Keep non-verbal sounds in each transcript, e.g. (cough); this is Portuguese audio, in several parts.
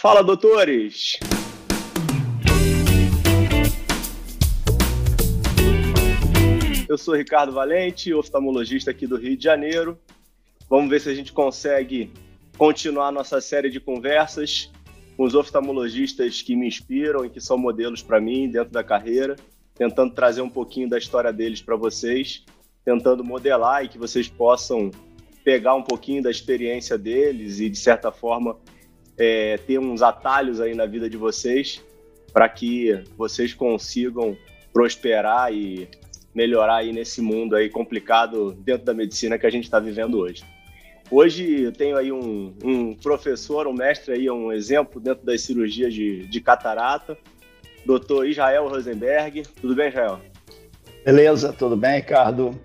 Fala, doutores! Eu sou Ricardo Valente, oftalmologista aqui do Rio de Janeiro. Vamos ver se a gente consegue continuar nossa série de conversas com os oftalmologistas que me inspiram e que são modelos para mim dentro da carreira, tentando trazer um pouquinho da história deles para vocês, tentando modelar e que vocês possam pegar um pouquinho da experiência deles e, de certa forma, é, ter uns atalhos aí na vida de vocês para que vocês consigam prosperar e melhorar aí nesse mundo aí complicado dentro da medicina que a gente está vivendo hoje. Hoje eu tenho aí um, um, professor, um mestre aí, um exemplo dentro das cirurgias de, de catarata, doutor Israel Rosenberg. Tudo bem, Israel? Beleza, tudo bem, Ricardo?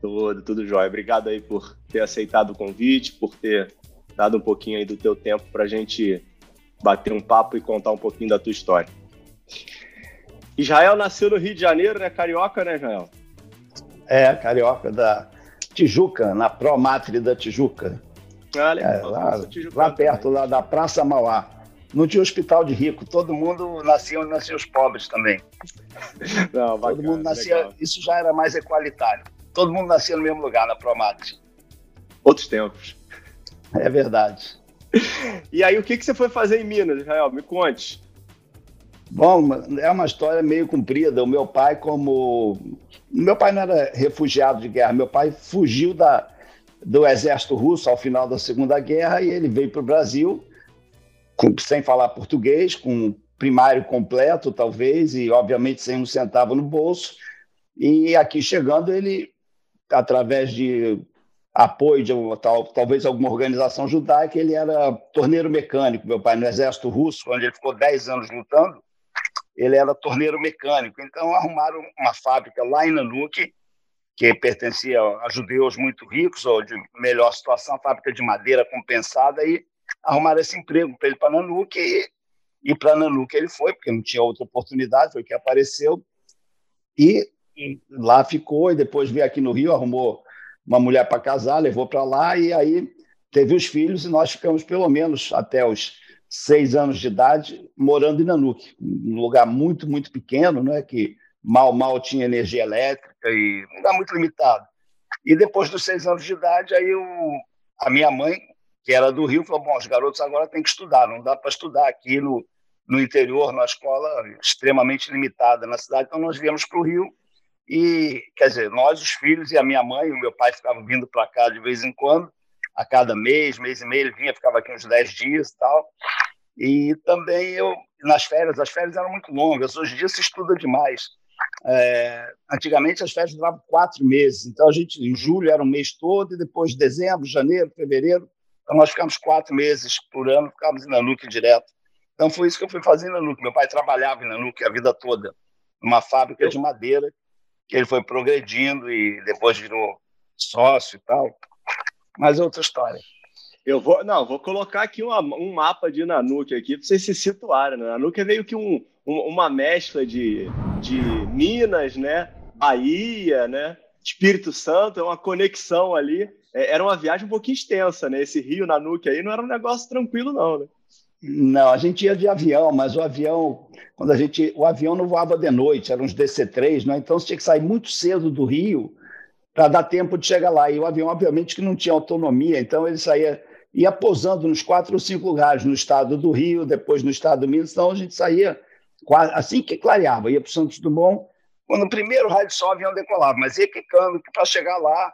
Tudo, tudo jóia. Obrigado aí por ter aceitado o convite, por ter dado um pouquinho aí do teu tempo para a gente bater um papo e contar um pouquinho da tua história. Israel nasceu no Rio de Janeiro, né? Carioca, né, Israel? É, carioca da Tijuca, na Promatre da Tijuca. Ah, legal. É, lá, lá perto, lá da Praça Mauá. Não tinha hospital de rico, todo mundo nascia onde nasciam os pobres também. (laughs) Não, bacana, todo mundo nascia, legal. isso já era mais equalitário. Todo mundo nascia no mesmo lugar, na Promatre. Outros tempos. É verdade. E aí, o que, que você foi fazer em Minas, Israel? Me conte. Bom, é uma história meio comprida. O meu pai, como. Meu pai não era refugiado de guerra, meu pai fugiu da, do exército russo ao final da Segunda Guerra e ele veio para o Brasil com, sem falar português, com primário completo, talvez, e obviamente sem um centavo no bolso. E aqui chegando, ele, através de apoio de tal, talvez alguma organização judaica, ele era torneiro mecânico, meu pai, no exército russo, onde ele ficou 10 anos lutando ele era torneiro mecânico. Então, arrumaram uma fábrica lá em Nanuque, que pertencia a judeus muito ricos, ou de melhor situação, fábrica de madeira compensada, e arrumaram esse emprego para ele para Nanuque, e, e para Nanuque ele foi, porque não tinha outra oportunidade, foi que apareceu, e lá ficou, e depois veio aqui no Rio, arrumou uma mulher para casar, levou para lá, e aí teve os filhos, e nós ficamos pelo menos até os seis anos de idade, morando em Nanuque, um lugar muito, muito pequeno, né, que mal, mal tinha energia elétrica e um lugar muito limitado. E depois dos seis anos de idade, aí a minha mãe, que era do Rio, falou: bom, os garotos agora têm que estudar, não dá para estudar aqui no, no interior, numa escola extremamente limitada na cidade. Então nós viemos para o Rio e, quer dizer, nós, os filhos, e a minha mãe, o meu pai ficavam vindo para cá de vez em quando a cada mês, mês e meio, ele vinha, ficava aqui uns 10 dias e tal. E também eu, nas férias, as férias eram muito longas, hoje em dia se estuda demais. É, antigamente as férias duravam quatro meses, então a gente, em julho era um mês todo, e depois dezembro, janeiro, fevereiro, então nós ficamos quatro meses por ano, ficávamos em Nanuque direto. Então foi isso que eu fui fazer em Nanuque. Meu pai trabalhava em Nanuque a vida toda, numa fábrica de madeira, ele foi progredindo e depois virou sócio e tal mas é outra história. Eu vou, não, vou colocar aqui uma, um mapa de Nanuque aqui para vocês se situarem. Né? Nanuque é meio que um, um, uma mescla de, de Minas, né? Bahia, né? Espírito Santo, é uma conexão ali. É, era uma viagem um pouquinho extensa, né? Esse Rio Nanuque aí não era um negócio tranquilo, não, né? Não, a gente ia de avião, mas o avião, quando a gente, o avião não voava de noite, eram uns DC-3, né? Então você tinha que sair muito cedo do Rio para dar tempo de chegar lá. E o avião, obviamente, que não tinha autonomia, então ele saía, ia pousando nos quatro ou cinco lugares, no estado do Rio, depois no estado do Minas, então a gente saía assim que clareava, ia para o Santos Dumont, quando o primeiro raio de sol o avião decolava, mas ia quicando para chegar lá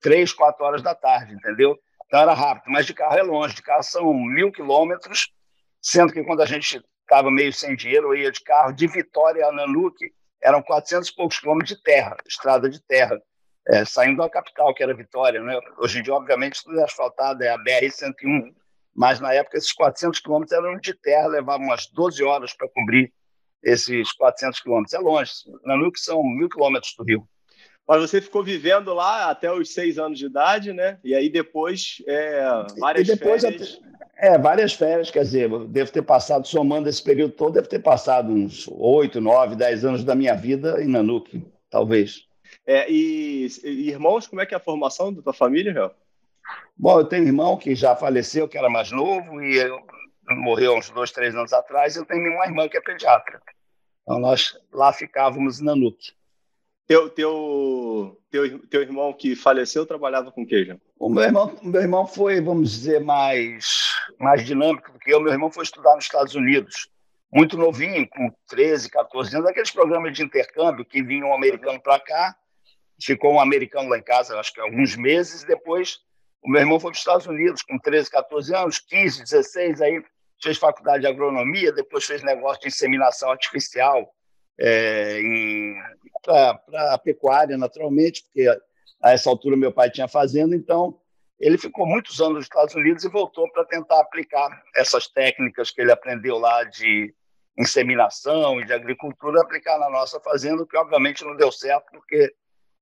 três, quatro horas da tarde, entendeu? Então era rápido, mas de carro é longe, de carro são mil quilômetros, sendo que quando a gente estava meio sem dinheiro, eu ia de carro de Vitória a Nanuque, eram 400 e poucos quilômetros de terra, estrada de terra é, saindo da capital, que era Vitória. Né? Hoje em dia, obviamente, tudo é asfaltado, é a BR-101, mas na época esses 400 quilômetros eram de terra, levavam umas 12 horas para cobrir esses 400 quilômetros. É longe, Nanuque são mil quilômetros do Rio. Mas você ficou vivendo lá até os seis anos de idade, né? E aí depois, é, várias e depois, férias... É, várias férias, quer dizer, devo ter passado, somando esse período todo, devo ter passado uns oito, nove, dez anos da minha vida em Nanuque, talvez. É, e, e, irmãos, como é que é a formação da tua família, Real? Bom, eu tenho um irmão que já faleceu, que era mais novo, e eu, morreu uns dois, três anos atrás, eu tenho uma irmã que é pediatra. Então nós lá ficávamos na NUC. Teu, teu, teu, teu irmão que faleceu trabalhava com queijo? O meu irmão, meu irmão foi, vamos dizer, mais, mais dinâmico do que eu. Meu irmão foi estudar nos Estados Unidos, muito novinho, com 13, 14 anos, aqueles programas de intercâmbio que vinha um americano para cá, ficou um americano lá em casa, acho que alguns meses, depois o meu irmão foi para os Estados Unidos com 13, 14 anos, 15, 16, aí fez faculdade de agronomia, depois fez negócio de inseminação artificial é, para a pecuária, naturalmente, porque a essa altura meu pai tinha fazenda, então ele ficou muitos anos nos Estados Unidos e voltou para tentar aplicar essas técnicas que ele aprendeu lá de inseminação e de agricultura, aplicar na nossa fazenda, que obviamente não deu certo, porque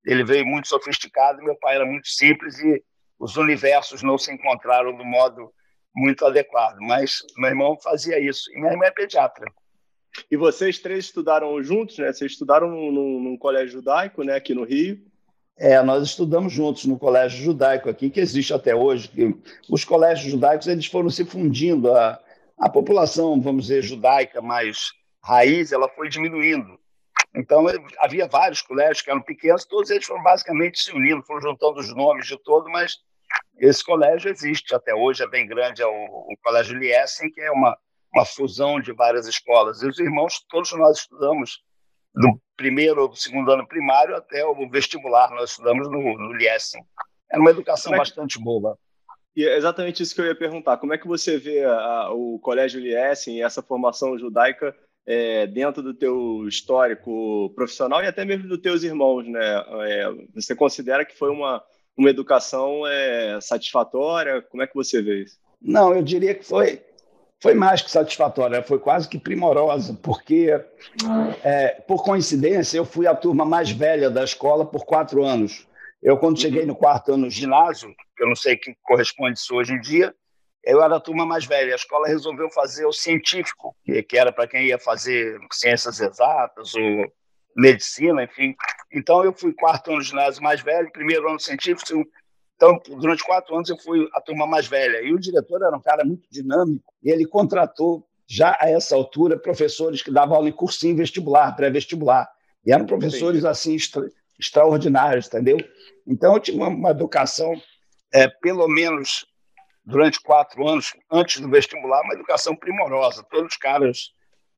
ele veio muito sofisticado meu pai era muito simples e os universos não se encontraram do modo muito adequado. Mas meu irmão fazia isso. E minha irmã é pediatra. E vocês três estudaram juntos, né? Vocês estudaram num, num colégio judaico, né? Aqui no Rio. É, nós estudamos juntos no colégio judaico aqui, que existe até hoje. Os colégios judaicos eles foram se fundindo. A, a população, vamos dizer, judaica mais raiz, ela foi diminuindo. Então, havia vários colégios que eram pequenos, todos eles foram basicamente se unindo, foram juntando os nomes de todos, mas esse colégio existe até hoje, é bem grande, é o, o Colégio Liesen, que é uma, uma fusão de várias escolas. E os irmãos, todos nós estudamos do primeiro ou segundo ano primário até o vestibular, nós estudamos no, no Liesen. Era uma educação é bastante boa. E é exatamente isso que eu ia perguntar. Como é que você vê a, o Colégio Liesen e essa formação judaica é, dentro do teu histórico profissional e até mesmo dos teus irmãos, né? É, você considera que foi uma, uma educação é, satisfatória? Como é que você vê isso? Não, eu diria que foi, foi mais que satisfatória, foi quase que primorosa, porque, é, por coincidência, eu fui a turma mais velha da escola por quatro anos. Eu, quando cheguei no quarto ano ginásio, eu não sei que corresponde isso hoje em dia, eu era a turma mais velha. A escola resolveu fazer o científico, que, era para quem ia fazer ciências exatas ou medicina, enfim. Então, eu fui quarto ano ginásio mais velho, primeiro ano científico. Então, durante quatro anos, eu fui a turma mais velha. E o diretor era um cara muito dinâmico, e ele contratou, já a essa altura, professores que davam aula em cursinho vestibular, pré-vestibular. E eram professores, assim, extra, extraordinários, entendeu? Então, eu tive uma, uma educação, é, pelo menos durante quatro anos, antes do vestibular, uma educação primorosa. Todos os caras,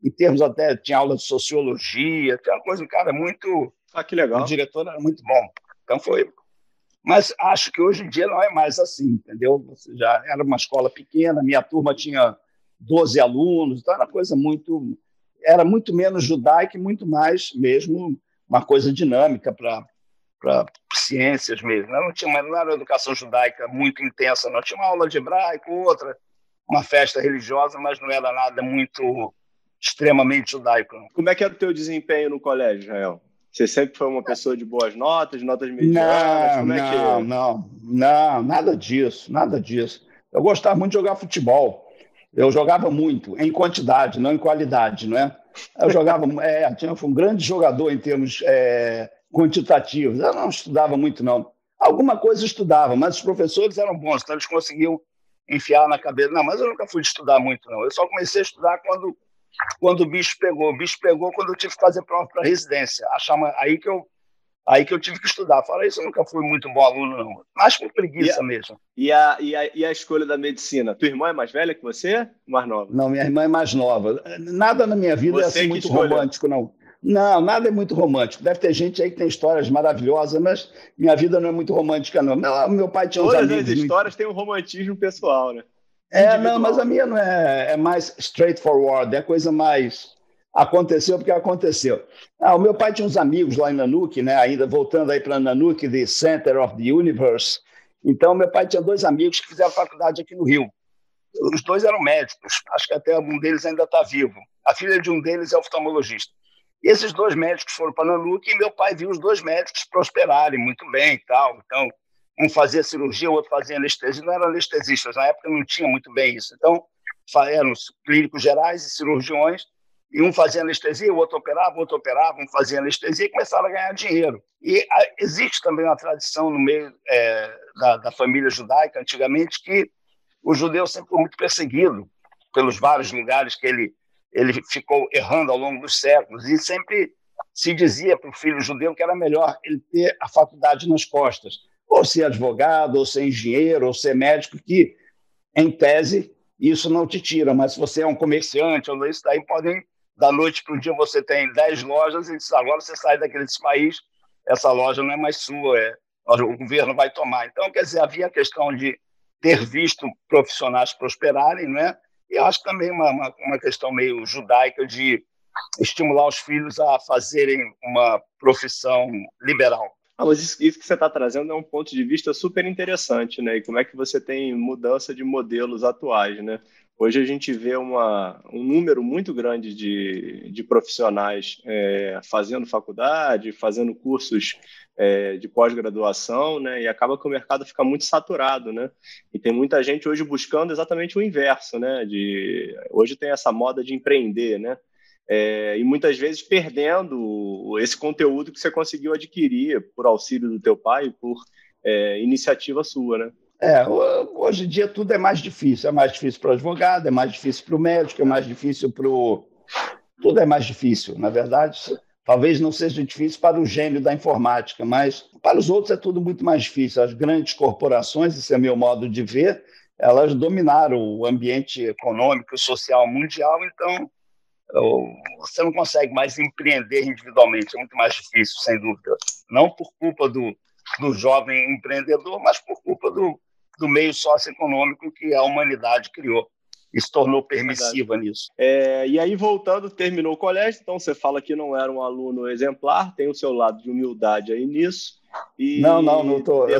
em termos até, tinha aula de sociologia, tinha uma coisa, um cara muito. Ah, que legal. O diretor era muito bom. Então foi. Mas acho que hoje em dia não é mais assim, entendeu? Você já era uma escola pequena, minha turma tinha 12 alunos, então era coisa muito. Era muito menos judaica e muito mais mesmo uma coisa dinâmica para para ciências mesmo. Não tinha não era uma educação judaica muito intensa, não tinha uma aula de hebraico, outra, uma festa religiosa, mas não era nada muito extremamente judaico. Como é que era o teu desempenho no colégio, Israel? Você sempre foi uma pessoa de boas notas, notas medianas? Não, Como é não, que... não, não, nada disso, nada disso. Eu gostava muito de jogar futebol. Eu jogava muito, em quantidade, não em qualidade, não é? Eu jogava, (laughs) é, tinha, fui um grande jogador em termos é, quantitativos. Eu não estudava muito, não. Alguma coisa estudava, mas os professores eram bons, então eles conseguiam enfiar na cabeça. Não, mas eu nunca fui estudar muito, não. Eu só comecei a estudar quando, quando o bicho pegou. O bicho pegou quando eu tive que fazer prova para residência. Achava, aí que eu aí que eu tive que estudar. Fora isso, eu nunca fui muito bom aluno, não. Mas por preguiça e a, mesmo. E a, e, a, e a escolha da medicina? Tua irmã é mais velha que você? Mais nova? Não, minha irmã é mais nova. Nada na minha vida é você é assim muito romântico, não. Não, nada é muito romântico. Deve ter gente aí que tem histórias maravilhosas, mas minha vida não é muito romântica, não. Meu, meu pai tinha uns Todas as histórias muito... têm um romantismo pessoal, né? É, não, mas a minha não é, é mais straightforward, é coisa mais aconteceu porque aconteceu. Ah, o meu pai tinha uns amigos lá em Nanuque, né? Ainda voltando aí para Nanuque, the Center of the Universe. Então, meu pai tinha dois amigos que fizeram faculdade aqui no Rio. Os dois eram médicos, acho que até um deles ainda está vivo. A filha de um deles é oftalmologista. E esses dois médicos foram para Nanuque e meu pai viu os dois médicos prosperarem muito bem e tal. Então, um fazia cirurgia, o outro fazia anestesia. Não eram anestesistas, na época não tinha muito bem isso. Então, eram clínicos gerais e cirurgiões, e um fazia anestesia, o outro operava, o outro operava, um fazia anestesia e começaram a ganhar dinheiro. E a, existe também uma tradição no meio é, da, da família judaica, antigamente, que o judeu sempre foi muito perseguido pelos vários lugares que ele, ele ficou errando ao longo dos séculos, e sempre se dizia para o filho judeu que era melhor ele ter a faculdade nas costas, ou ser advogado, ou ser engenheiro, ou ser médico, que, em tese, isso não te tira, mas se você é um comerciante, ou isso daí podem, da noite para o dia, você tem 10 lojas, e diz, agora você sai daquele país, essa loja não é mais sua, é, o governo vai tomar. Então, quer dizer, havia a questão de ter visto profissionais prosperarem, né? e acho também uma, uma, uma questão meio judaica de estimular os filhos a fazerem uma profissão liberal. Ah, mas isso, que você está trazendo é um ponto de vista super interessante, né? E como é que você tem mudança de modelos atuais, né? Hoje a gente vê uma, um número muito grande de, de profissionais é, fazendo faculdade, fazendo cursos é, de pós-graduação, né? E acaba que o mercado fica muito saturado, né? E tem muita gente hoje buscando exatamente o inverso, né? De, hoje tem essa moda de empreender, né? É, e muitas vezes perdendo esse conteúdo que você conseguiu adquirir por auxílio do teu pai, por é, iniciativa sua, né? É, hoje em dia tudo é mais difícil. É mais difícil para o advogado, é mais difícil para o médico, é mais difícil para o. Tudo é mais difícil, na verdade. Talvez não seja difícil para o gênio da informática, mas para os outros é tudo muito mais difícil. As grandes corporações, esse é meu modo de ver, elas dominaram o ambiente econômico e social mundial, então você não consegue mais empreender individualmente, é muito mais difícil, sem dúvida. Não por culpa do, do jovem empreendedor, mas por culpa do, do meio socioeconômico que a humanidade criou e se tornou permissiva Verdade. nisso. É, e aí, voltando, terminou o colégio, então você fala que não era um aluno exemplar, tem o seu lado de humildade aí nisso. E... Não, não, não tô, é,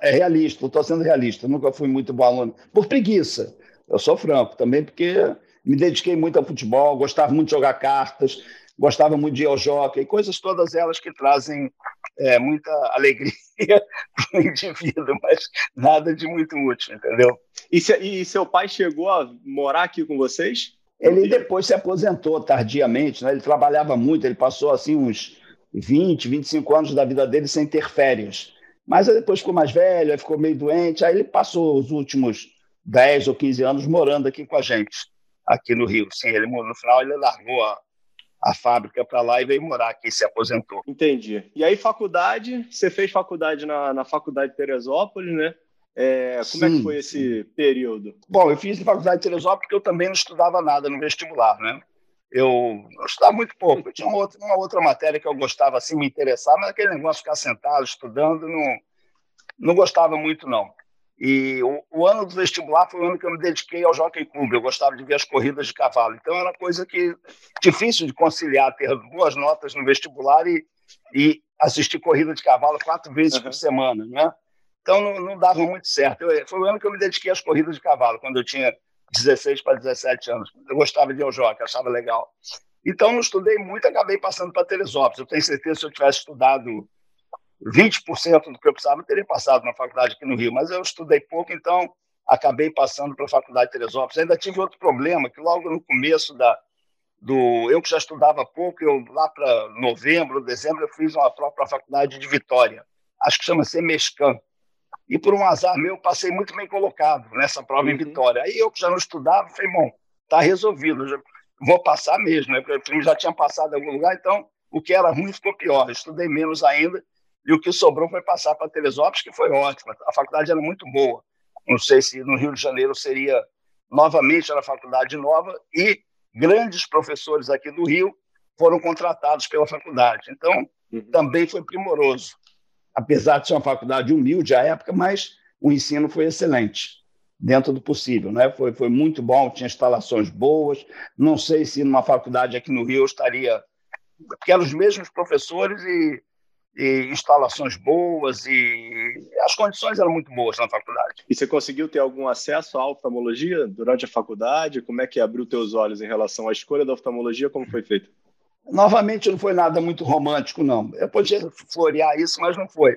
é realista, estou sendo realista, nunca fui muito bom aluno. Por preguiça, eu sou franco também, porque me dediquei muito ao futebol, gostava muito de jogar cartas, gostava muito de ir ao jockey, coisas todas elas que trazem é, muita (laughs) alegria para o indivíduo, mas nada de muito útil, entendeu? E, se, e seu pai chegou a morar aqui com vocês? Ele depois se aposentou tardiamente, né? ele trabalhava muito, ele passou assim uns 20, 25 anos da vida dele sem ter férias. Mas aí depois ficou mais velho, aí ficou meio doente, aí ele passou os últimos 10 ou 15 anos morando aqui com a gente, aqui no Rio. Sim, ele, no final ele largou a, a fábrica para lá e veio morar aqui, se aposentou. Entendi. E aí, faculdade, você fez faculdade na, na Faculdade de Teresópolis, né? É, como Sim. é que foi esse período? Bom, eu fiz na Faculdade de Teresópolis porque eu também não estudava nada no vestibular, né? Eu, eu estudava muito pouco. Eu tinha uma outra, uma outra matéria que eu gostava, assim, me interessar, mas aquele negócio de ficar sentado, estudando, não, não gostava muito, não. E o, o, ano do vestibular foi o ano que eu me dediquei ao Jockey Club. Eu gostava de ver as corridas de cavalo. Então era coisa que difícil de conciliar, ter boas notas no vestibular e, e assistir corrida de cavalo quatro vezes uhum. por semana, né? Então não, não dava muito certo. Eu, foi o ano que eu me dediquei às corridas de cavalo, quando eu tinha 16 para 17 anos. Eu gostava de ir ao jockey, achava legal. Então não estudei muito, acabei passando para Teresópolis. Eu tenho certeza que se eu tivesse estudado 20% do que eu precisava teria passado na faculdade aqui no Rio, mas eu estudei pouco, então acabei passando para a faculdade de Teresópolis. Ainda tive outro problema, que logo no começo da, do... Eu que já estudava pouco, eu lá para novembro, dezembro, eu fiz uma prova para a faculdade de Vitória, acho que chama Semescan. E por um azar meu, passei muito bem colocado nessa prova uhum. em Vitória. Aí eu que já não estudava, falei, bom, está resolvido, já vou passar mesmo, né? Porque eu já tinha passado em algum lugar, então o que era ruim ficou pior. Eu estudei menos ainda e o que sobrou foi passar para Teresópolis, que foi ótimo. A faculdade era muito boa. Não sei se no Rio de Janeiro seria novamente era faculdade nova e grandes professores aqui do Rio foram contratados pela faculdade. Então, uhum. também foi primoroso. Apesar de ser uma faculdade humilde à época, mas o ensino foi excelente, dentro do possível. Né? Foi, foi muito bom, tinha instalações boas. Não sei se numa faculdade aqui no Rio eu estaria. Porque eram os mesmos professores e e instalações boas e as condições eram muito boas na faculdade. E você conseguiu ter algum acesso à oftalmologia durante a faculdade? Como é que abriu teus olhos em relação à escolha da oftalmologia? Como foi feito? Novamente, não foi nada muito romântico, não. Eu podia florear isso, mas não foi.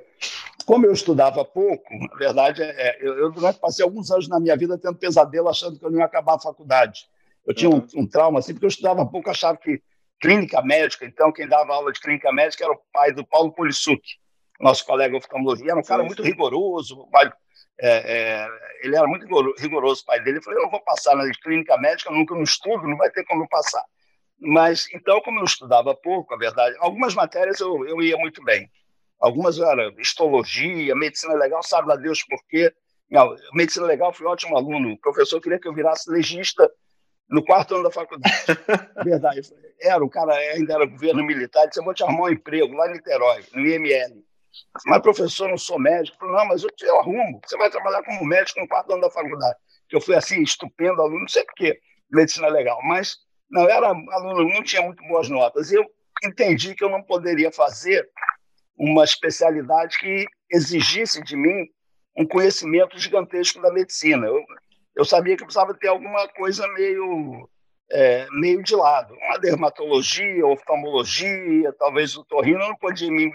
Como eu estudava pouco, na verdade, é, eu, eu durante, passei alguns anos na minha vida tendo pesadelo, achando que eu não ia acabar a faculdade. Eu tinha um, um trauma assim, porque eu estudava pouco, achava que clínica médica, então quem dava aula de clínica médica era o pai do Paulo Polissuc, nosso colega oftalmologia, era um cara muito rigoroso, é, é, ele era muito rigoroso, o pai dele. Eu falei, eu não vou passar na clínica médica, nunca no estudo, não vai ter como passar. Mas, então, como eu estudava pouco, a verdade, algumas matérias eu, eu ia muito bem. Algumas eram histologia, medicina legal, sabe lá Deus por quê. Não, medicina legal, fui ótimo aluno. O professor queria que eu virasse legista no quarto ano da faculdade. (laughs) Verdade. Era, o cara ainda era governo militar, ele disse, eu vou te arrumar um emprego lá em Niterói, no IML. Mas, professor, não sou médico. Falei, não, mas eu te arrumo. Você vai trabalhar como médico no quarto ano da faculdade. Eu fui assim, estupendo aluno, não sei porquê, medicina legal. Mas, não, era aluno, não tinha muito boas notas. E eu entendi que eu não poderia fazer uma especialidade que exigisse de mim um conhecimento gigantesco da medicina. Eu, eu sabia que eu precisava ter alguma coisa meio, é, meio de lado. Uma dermatologia, oftalmologia, talvez o torrino, eu não podia me,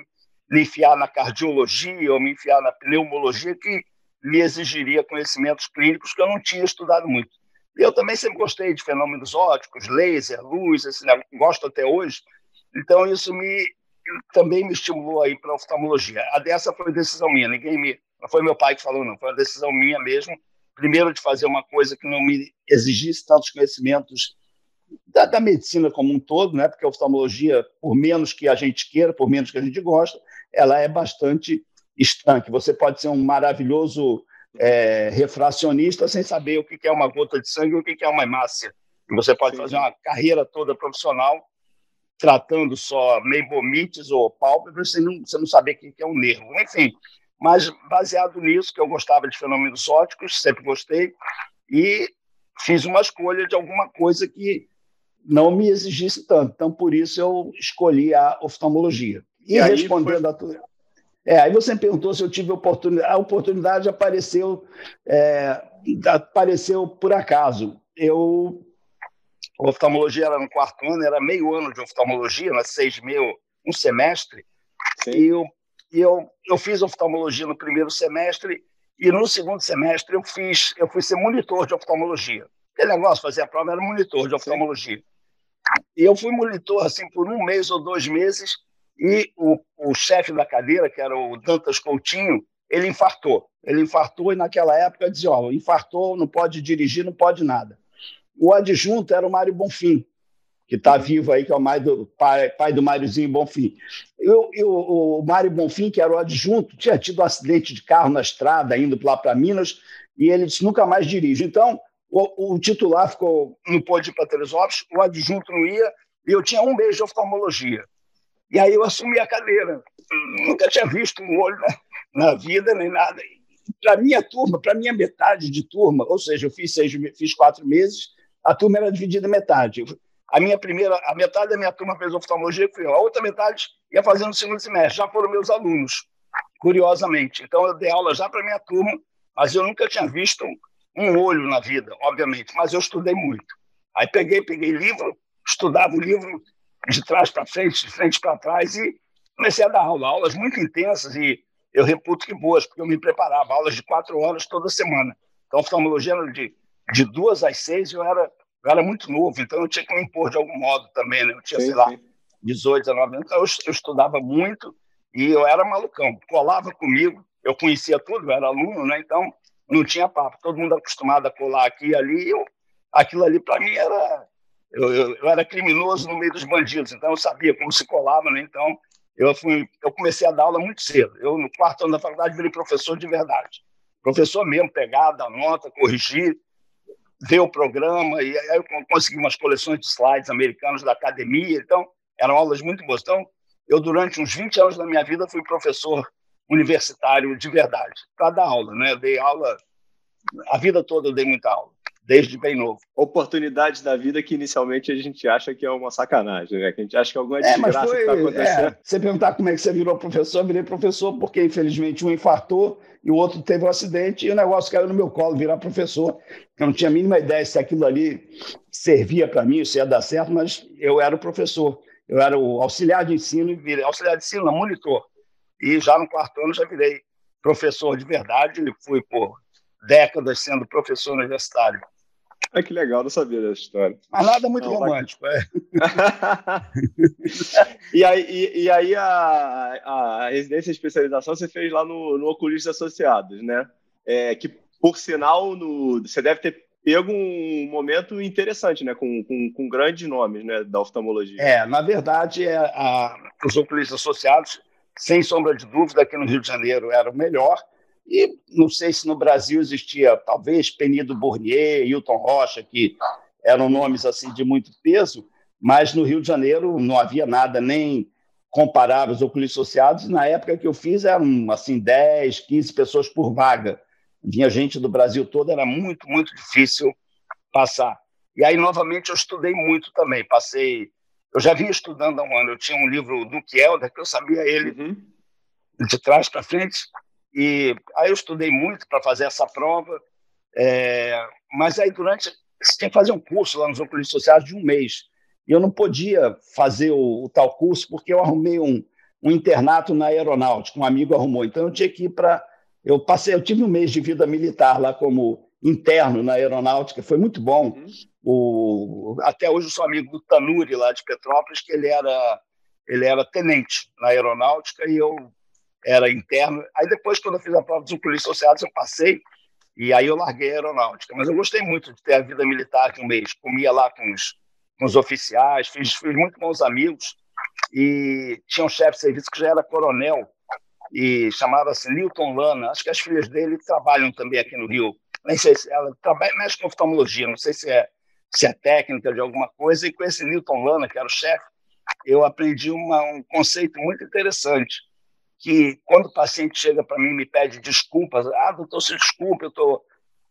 me enfiar na cardiologia ou me enfiar na pneumologia, que me exigiria conhecimentos clínicos que eu não tinha estudado muito. Eu também sempre gostei de fenômenos ópticos, laser, luz, esse negócio, gosto até hoje. Então, isso me também me estimulou aí para oftalmologia. A dessa foi decisão minha, ninguém me. Não foi meu pai que falou, não, foi uma decisão minha mesmo. Primeiro, de fazer uma coisa que não me exigisse tantos conhecimentos da, da, medicina como um todo, né? porque a oftalmologia, por menos que a gente queira, por menos que a gente gosta, ela é bastante estanque. Você pode ser um maravilhoso é, refracionista sem saber o que é uma gota de sangue e o que é uma hemácia. Você pode Sim. fazer uma carreira toda profissional tratando só membomites ou pálpebras sem não, você não saber o que é um nervo. Enfim, mas baseado nisso, que eu gostava de fenômenos óticos, sempre gostei, e fiz uma escolha de alguma coisa que não me exigisse tanto. Então, por isso, eu escolhi a oftalmologia. E, e respondendo foi... a tudo. É, aí você me perguntou se eu tive oportunidade. A oportunidade apareceu, é, apareceu por acaso. Eu oftalmologia era no quarto ano, era meio ano de oftalmologia, né, seis mil, um semestre. Sim. E eu, eu, eu fiz oftalmologia no primeiro semestre e no segundo semestre eu fiz, eu fui ser monitor de oftalmologia. Aquele negócio, fazer a prova, era monitor de oftalmologia. E eu fui monitor assim por um mês ou dois meses e o, o chefe da cadeira, que era o Dantas Coutinho, ele infartou. Ele infartou e naquela época dizia, ó, infartou, não pode dirigir, não pode nada. O adjunto era o Mário Bonfim, que está vivo aí, que é o pai, pai do Máriozinho Bonfim. Eu, eu, o Mário Bonfim, que era o adjunto, tinha tido um acidente de carro na estrada, indo lá para Minas, e ele disse, nunca mais dirige. Então, o, o titular ficou, não pôde ir para Teresópolis, o adjunto não ia, e eu tinha um mês de oftalmologia. E aí eu assumi a cadeira. Nunca tinha visto um olho na, na vida, nem nada. Para minha turma, para minha metade de turma, ou seja, eu fiz, seis, fiz quatro meses, a turma era dividida em metade. A minha primeira, a metade da minha turma fez oftalmologia, fui eu. a outra metade ia fazendo no segundo semestre, já foram meus alunos, curiosamente. Então eu dei aula já para minha turma, mas eu nunca tinha visto um olho na vida, obviamente, mas eu estudei muito. Aí peguei, peguei livro, estudava o livro de trás para frente, de frente para trás e comecei a dar aula, aulas muito intensas e eu reputo que boas, porque eu me preparava, aulas de quatro horas toda semana. Então, oftalmologia era de de duas às seis eu era, eu era muito novo, então eu tinha que me impor de algum modo também, né? Eu tinha, sim, sei lá, 18, 19 anos, então eu, eu estudava muito e eu era malucão. Colava comigo, eu conhecia tudo, eu era aluno, né? Então não tinha papo. Todo mundo acostumado a colar aqui e ali, eu, aquilo ali para mim era. Eu, eu, eu, era criminoso no meio dos bandidos, então eu sabia como se colava, né? Então eu, fui, eu comecei a dar aula muito cedo. Eu, no quarto ano da faculdade, virei professor de verdade. Professor mesmo, pegar, dar nota, corrigir ver o programa, e aí eu consegui umas coleções de slides americanos da academia, então eram aulas muito boas. Então, eu, durante uns 20 anos da minha vida, fui professor universitário de verdade, para dar aula, né? Eu dei aula, a vida toda eu dei muita aula, desde bem novo. Oportunidades da vida que inicialmente a gente acha que é uma sacanagem, né? Que a gente acha que é alguma é, desgraça foi, que está acontecendo. É, você perguntar como é que você virou professor, eu virei professor porque, infelizmente, um infartou e o outro teve um acidente e o negócio caiu no meu colo, virar professor. Eu não tinha a mínima ideia se aquilo ali servia para mim, se ia dar certo, mas eu era o professor. Eu era o auxiliar de ensino, virei, auxiliar de ensino, não, monitor. E já no quarto ano já virei professor de verdade, fui por décadas sendo professor universitário. (laughs) Ah, que legal, não sabia dessa história. Mas nada muito não, romântico, é. (laughs) e aí, e, e aí a, a, residência e especialização você fez lá no, no Oculistas Associados, né? é, que, por sinal, no, você deve ter pego um momento interessante, né, com, com, com grandes nomes né, da oftalmologia. É, na verdade, é, a, os oculistas associados, sem sombra de dúvida, aqui no Rio de Janeiro era o melhor, e não sei se no Brasil existia, talvez, Penido Bournier, Hilton Rocha, que eram nomes assim de muito peso, mas no Rio de Janeiro não havia nada nem comparável aos oculistas associados. Na época que eu fiz, eram assim 10, 15 pessoas por vaga. Vinha gente do Brasil todo, era muito, muito difícil passar. E aí, novamente, eu estudei muito também. Passei. Eu já vinha estudando há um ano. Eu tinha um livro do Kielder, que eu sabia ele uhum. de trás para frente. E aí eu estudei muito para fazer essa prova. É... Mas aí, durante. Você tinha que fazer um curso lá nos oculistas sociais de um mês. E eu não podia fazer o, o tal curso porque eu arrumei um, um internato na aeronáutica, um amigo arrumou. Então eu tinha que ir para eu passei, eu tive um mês de vida militar lá como interno na aeronáutica, foi muito bom. Uhum. O, até hoje eu sou amigo do Tanuri lá de Petrópolis, que ele era ele era tenente na aeronáutica e eu era interno. Aí depois, quando eu fiz a prova dos polícia associados, eu passei e aí eu larguei a aeronáutica. Mas eu gostei muito de ter a vida militar de um mês. Comia lá com os, com os oficiais, fiz, fiz muito bons amigos e tinha um chefe de serviço que já era coronel e chamava-se Newton Lana. Acho que as filhas dele trabalham também aqui no Rio. Nem sei se ela trabalha, mexe com oftalmologia, não sei se é, se é técnica de alguma coisa. E com esse Newton Lana, que era o chefe, eu aprendi uma, um conceito muito interessante, que quando o paciente chega para mim e me pede desculpas, ah, doutor, se desculpe, eu estou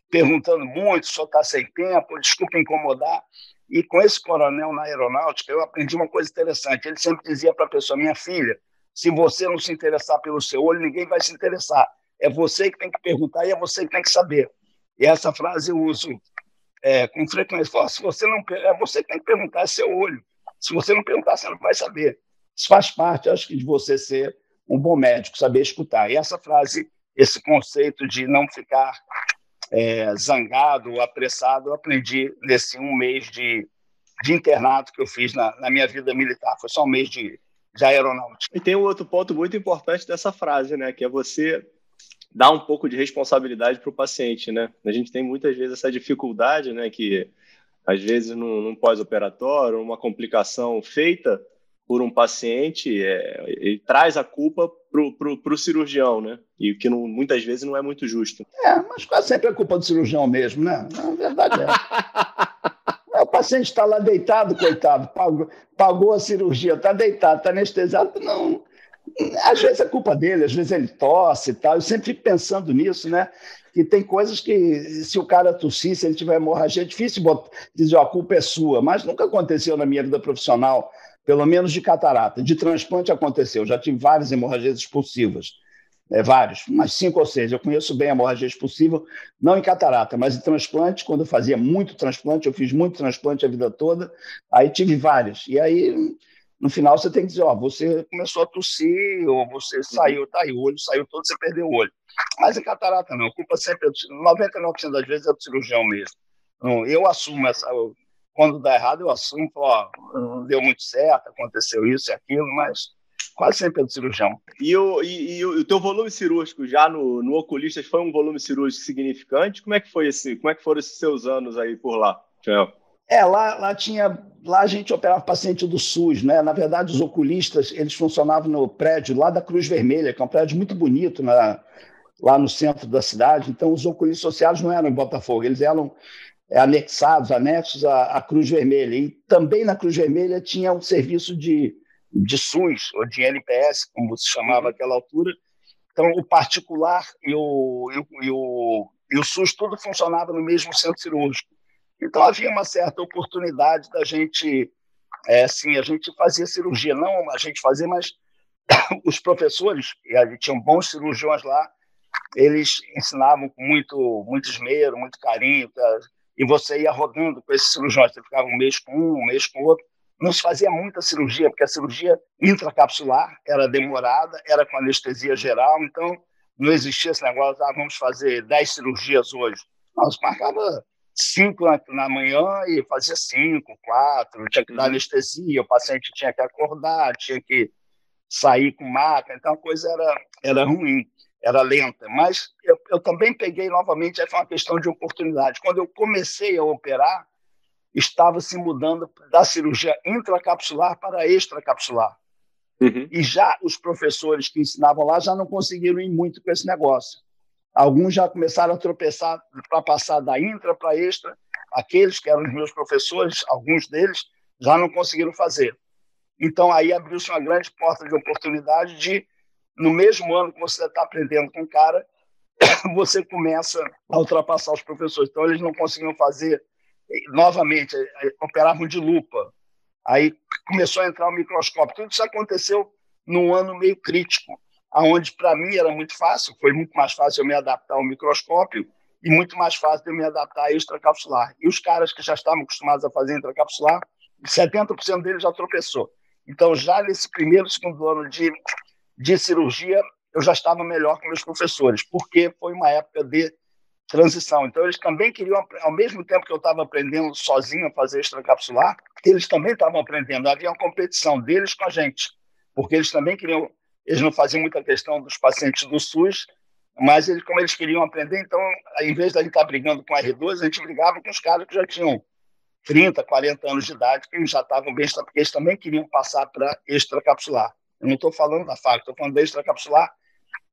perguntando muito, senhor está sem tempo, desculpa incomodar. E com esse coronel na aeronáutica, eu aprendi uma coisa interessante. Ele sempre dizia para a pessoa, minha filha, se você não se interessar pelo seu olho, ninguém vai se interessar. É você que tem que perguntar e é você que tem que saber. E essa frase eu uso é, com frequência. Falo, se você não é você que tem que perguntar é seu olho. Se você não perguntar, você não vai saber. Isso faz parte, acho que, de você ser um bom médico, saber escutar. E essa frase, esse conceito de não ficar é, zangado ou apressado, eu aprendi nesse um mês de, de internato que eu fiz na, na minha vida militar. Foi só um mês de de aeronáutica. E tem um outro ponto muito importante dessa frase, né? Que é você dar um pouco de responsabilidade para o paciente, né? A gente tem muitas vezes essa dificuldade, né? Que às vezes num, num pós-operatório, uma complicação feita por um paciente, é, ele traz a culpa para o cirurgião, né? E que não, muitas vezes não é muito justo. É, mas quase sempre é culpa do cirurgião mesmo, né? Na verdade é. (laughs) O paciente está lá deitado, coitado, pagou, pagou a cirurgia, está deitado, está anestesiado. Não, às vezes é culpa dele, às vezes ele tosse e tal. Eu sempre fico pensando nisso, né? Que tem coisas que, se o cara tossir, se ele tiver hemorragia, é difícil botar, dizer, ó, a culpa é sua. Mas nunca aconteceu na minha vida profissional, pelo menos de catarata. De transplante aconteceu, já tive várias hemorragias expulsivas é, vários, mas cinco ou seis. Eu conheço bem a hemorragia expulsiva, não em catarata, mas em transplante. Quando eu fazia muito transplante, eu fiz muito transplante a vida toda, aí tive vários. E aí, no final, você tem que dizer: ó, você começou a tossir, ou você saiu, tá aí, o olho saiu todo, você perdeu o olho. Mas em catarata, não. A culpa sempre é do, 99% das vezes é do cirurgião mesmo. Eu assumo essa. Quando dá errado, eu assumo, ó, não deu muito certo, aconteceu isso e aquilo, mas quase sempre é do cirurgião. E o, e, e o teu volume cirúrgico já no, no Oculistas foi um volume cirúrgico significante? Como é que foi esse, como é que foram esses seus anos aí por lá, Joel? É, lá, lá tinha, lá a gente operava paciente do SUS, né? Na verdade, os oculistas, eles funcionavam no prédio lá da Cruz Vermelha, que é um prédio muito bonito na, lá no centro da cidade. Então, os oculistas sociais não eram em Botafogo, eles eram anexados, anexos à, à Cruz Vermelha. E também na Cruz Vermelha tinha um serviço de de SUS, ou de NPS, como se chamava uhum. naquela altura. Então, o particular e o, e o, e o, e o SUS tudo funcionava no mesmo centro cirúrgico. Então, havia uma certa oportunidade da gente, é, assim, a gente fazia cirurgia, não a gente fazia, mas (coughs) os professores, e a gente tinha bons cirurgiões lá, eles ensinavam com muito, muito esmero, muito carinho, tá? E você ia rodando com esses cirurgiões, você ficava um mês com um, um mês com outro, não se fazia muita cirurgia, porque a cirurgia intracapsular era demorada, era com anestesia geral, então não existia esse negócio, ah, vamos fazer 10 cirurgias hoje. Nós marcava cinco na, na, manhã e fazia cinco, quatro, tinha que dar uhum. anestesia, o paciente tinha que acordar, tinha que sair com maca, então a coisa era, era ruim. Era lenta, mas eu, eu também peguei novamente, aí foi uma questão de oportunidade. Quando eu comecei a operar, estava se mudando da cirurgia intracapsular para extracapsular. Uhum. E já os professores que ensinavam lá já não conseguiram ir muito com esse negócio. Alguns já começaram a tropeçar para passar da intra para extra. Aqueles que eram os meus professores, alguns deles, já não conseguiram fazer. Então, aí abriu-se uma grande porta de oportunidade de, no mesmo ano que você está aprendendo com o cara, (coughs) você começa a ultrapassar os professores. Então, eles não conseguiam fazer novamente, operavam de lupa. Aí começou a entrar o microscópio. Tudo isso aconteceu num ano meio crítico, aonde para mim era muito fácil, foi muito mais fácil eu me adaptar ao microscópio e muito mais fácil eu me adaptar a extracapsular. E os caras que já estavam acostumados a fazer intracapsular, 70% deles já tropeçou. Então, já nesse primeiro, segundo ano de, de cirurgia, eu já estava melhor que meus professores, porque foi uma época de transição. Então, eles também queriam, ao mesmo tempo que eu estava aprendendo sozinho a fazer extracapsular, eles também estavam aprendendo. Havia uma competição deles com a gente, porque eles também queriam, eles não faziam muita questão dos pacientes do SUS, mas eles, como eles queriam aprender, então, em vez de a gente estar brigando com R2, a gente brigava com os caras que já tinham 30, 40 anos de idade, que já estavam bem, porque eles também queriam passar para extracapsular. Eu não estou falando da FAC, estou falando da extracapsular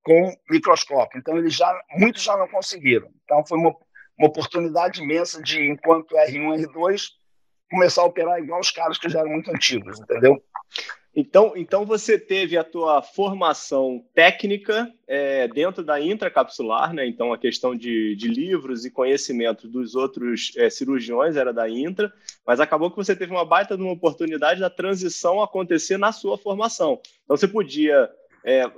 com microscópio. Então, eles já, muitos já não conseguiram. Então, foi uma, uma oportunidade imensa de, enquanto R1 R2, começar a operar igual os caras que já eram muito antigos, entendeu? Então, então você teve a tua formação técnica é, dentro da intracapsular, né? Então a questão de, de livros e conhecimento dos outros é, cirurgiões era da intra, mas acabou que você teve uma baita de uma oportunidade da transição acontecer na sua formação. Então você podia é,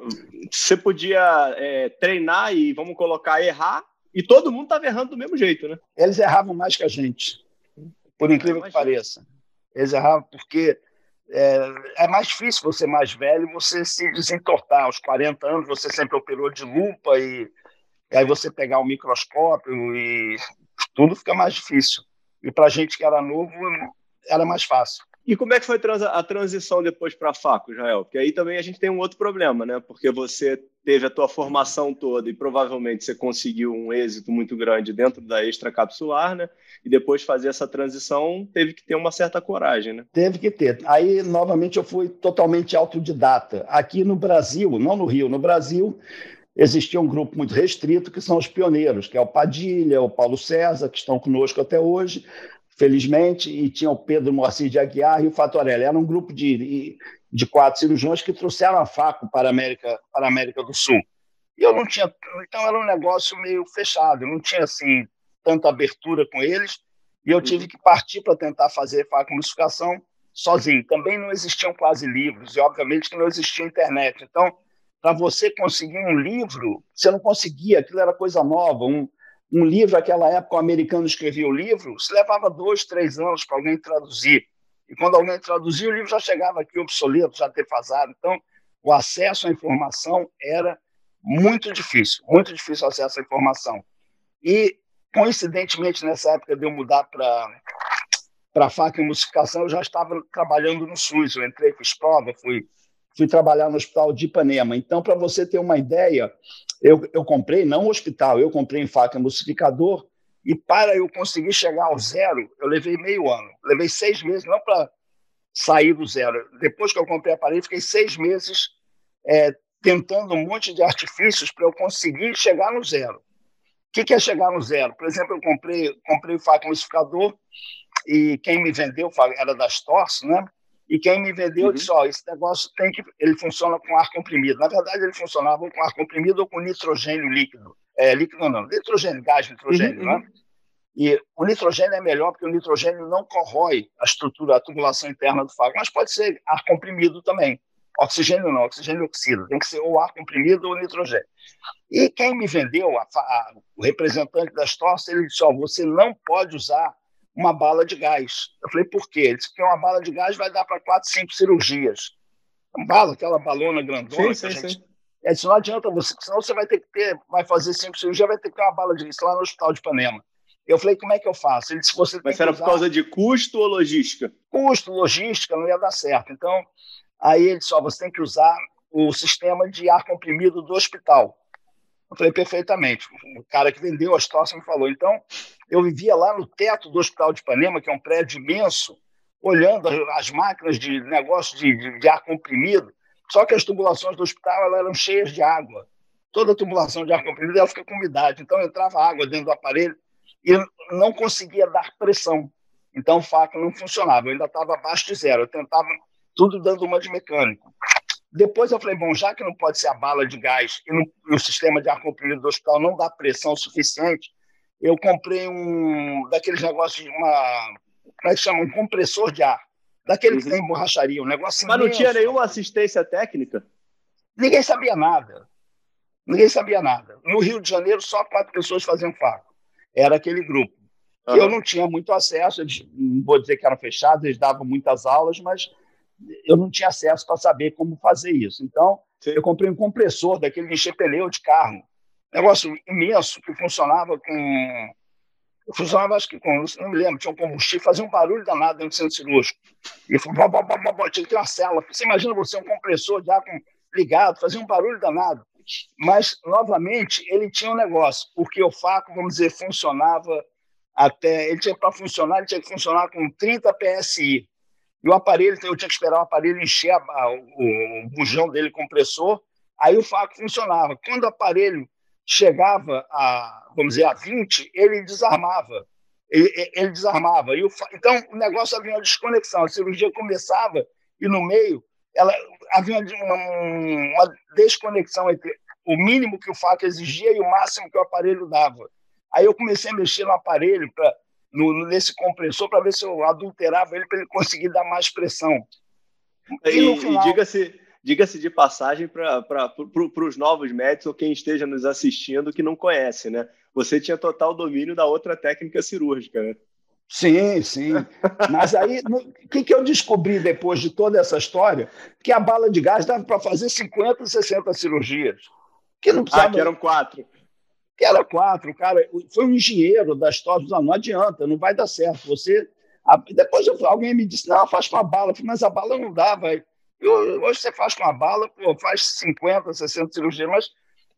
você podia é, treinar e vamos colocar errar e todo mundo estava errando do mesmo jeito, né? Eles erravam mais que a gente, por incrível que pareça. Eles erravam porque é, é, mais difícil você mais velho, você se desentortar. Aos 40 anos, você sempre operou de lupa e, e aí você pegar o microscópio e tudo fica mais difícil. E para gente que era novo, era mais fácil. E como é que foi a transição depois para a Faco, Jael? Porque aí também a gente tem um outro problema, né? Porque você teve a tua formação toda e provavelmente você conseguiu um êxito muito grande dentro da extracapsular, né? E depois fazer essa transição teve que ter uma certa coragem, né? Teve que ter. Aí, novamente, eu fui totalmente autodidata. Aqui no Brasil, não no Rio, no Brasil, existia um grupo muito restrito que são os pioneiros, que é o Padilha, o Paulo César, que estão conosco até hoje, felizmente, e tinha o Pedro Moacir de Aguiar e o Fatorelli. Era um grupo de, de quatro cirurgiões que trouxeram a faco para a América, para a América do Sul. E eu não tinha, então era um negócio meio fechado, eu não tinha assim tanta abertura com eles, e eu tive que partir para tentar fazer facomistificação sozinho. Também não existiam quase livros, e obviamente que não existia internet. Então, para você conseguir um livro, você não conseguia, aquilo era coisa nova, um, um livro, naquela época, o americano escrevia o livro, se levava dois, três anos para alguém traduzir. E quando alguém traduzia, o livro já chegava aqui obsoleto, já defasado. Então, o acesso à informação era muito difícil, muito difícil o acesso à informação. E, coincidentemente, nessa época de eu mudar para para faca e musicação, eu já estava trabalhando no SUS. Eu entrei, fiz prova, fui fui trabalhar no hospital de Ipanema. Então, para você ter uma ideia, eu, eu comprei, não o hospital, eu comprei em faca emulsificador, e para eu conseguir chegar ao zero, eu levei meio ano. Levei seis meses, não para sair do zero. Depois que eu comprei a aparelho, fiquei seis meses é, tentando um monte de artifícios para eu conseguir chegar no zero. O que, que é chegar no zero? Por exemplo, eu comprei, comprei o faca emulsificador e quem me vendeu era das Torres, né? E quem me vendeu uhum. disse: ó, esse negócio tem que. Ele funciona com ar comprimido. Na verdade, ele funcionava com ar comprimido ou com nitrogênio líquido. É, líquido não, nitrogênio, gás nitrogênio, uhum. né? Uhum. E o nitrogênio é melhor porque o nitrogênio não corrói a estrutura, a tubulação interna do fago, mas pode ser ar comprimido também. Oxigênio não, oxigênio oxida. Tem que ser ou ar comprimido ou nitrogênio. E quem me vendeu, a, a, o representante das tosse, ele disse: ó, você não pode usar uma bala de gás. Eu falei, por quê? Ele disse que uma bala de gás vai dar para quatro, cinco cirurgias. Uma bala, aquela balona grandona. Sim, sim, gente... sim. Ele disse, não adianta você, senão você vai ter que ter, vai fazer cinco cirurgias, vai ter que ter uma bala de gás lá no hospital de Ipanema. Eu falei, como é que eu faço? Ele disse, você Mas era usar... por causa de custo ou logística? Custo, logística, não ia dar certo. Então, aí ele disse, ó, você tem que usar o sistema de ar comprimido do hospital. Eu falei, perfeitamente. O cara que vendeu a situação me falou. Então, eu vivia lá no teto do Hospital de Ipanema, que é um prédio imenso, olhando as máquinas de negócio de, de, de ar comprimido, só que as tubulações do hospital eram cheias de água. Toda tubulação de ar comprimido ela fica com umidade. Então, entrava água dentro do aparelho e não conseguia dar pressão. Então, o faco não funcionava. Eu ainda estava abaixo de zero. Eu tentava tudo dando uma de mecânico. Depois eu falei, bom, já que não pode ser a bala de gás e, e o sistema de ar comprimido do hospital não dá pressão suficiente, eu comprei um daqueles negócios uma. Como é que chama? Um compressor de ar. Daquele uhum. que tem borracharia, um negócio Mas imenso. não tinha nenhuma assistência técnica? Ninguém sabia nada. Ninguém sabia nada. No Rio de Janeiro, só quatro pessoas faziam faco. Era aquele grupo. Uhum. Eu não tinha muito acesso, eles, não vou dizer que eram fechados, eles davam muitas aulas, mas eu não tinha acesso para saber como fazer isso. Então, Sim. eu comprei um compressor daquele de encher pneu de carro. Negócio imenso que funcionava com. Funcionava, acho que com. Não me lembro, tinha um combustível, fazia um barulho danado dentro do centro cirúrgico. E tinha que ter uma célula. Você imagina você, um compressor de ar ligado, fazia um barulho danado. Mas, novamente, ele tinha um negócio, porque o faco, vamos dizer, funcionava até. Ele tinha para funcionar, ele tinha que funcionar com 30 PSI. E o aparelho, eu tinha que esperar o aparelho encher a, o, o bujão dele compressor, aí o faco funcionava. Quando o aparelho chegava a, vamos dizer, a 20, ele desarmava. Ele, ele desarmava. E o, então, o negócio havia uma desconexão. A cirurgia começava e no meio ela, havia uma, uma desconexão entre o mínimo que o faco exigia e o máximo que o aparelho dava. Aí eu comecei a mexer no aparelho para no, nesse compressor para ver se eu adulterava ele para ele conseguir dar mais pressão. E, e, final... e diga-se diga-se de passagem para pro, os novos médicos ou quem esteja nos assistindo que não conhece, né? Você tinha total domínio da outra técnica cirúrgica, né? Sim, sim. Mas aí, o que, que eu descobri depois de toda essa história? Que a bala de gás dava para fazer 50, 60 cirurgias. Que não precisava... Ah, que eram quatro que era quatro, cara foi um engenheiro das torres, não, não adianta, não vai dar certo. Você. Depois alguém me disse, não, faz com a bala, mas a bala não dá, vai. Hoje você faz com a bala, pô, faz 50, 60 cirurgias, mas.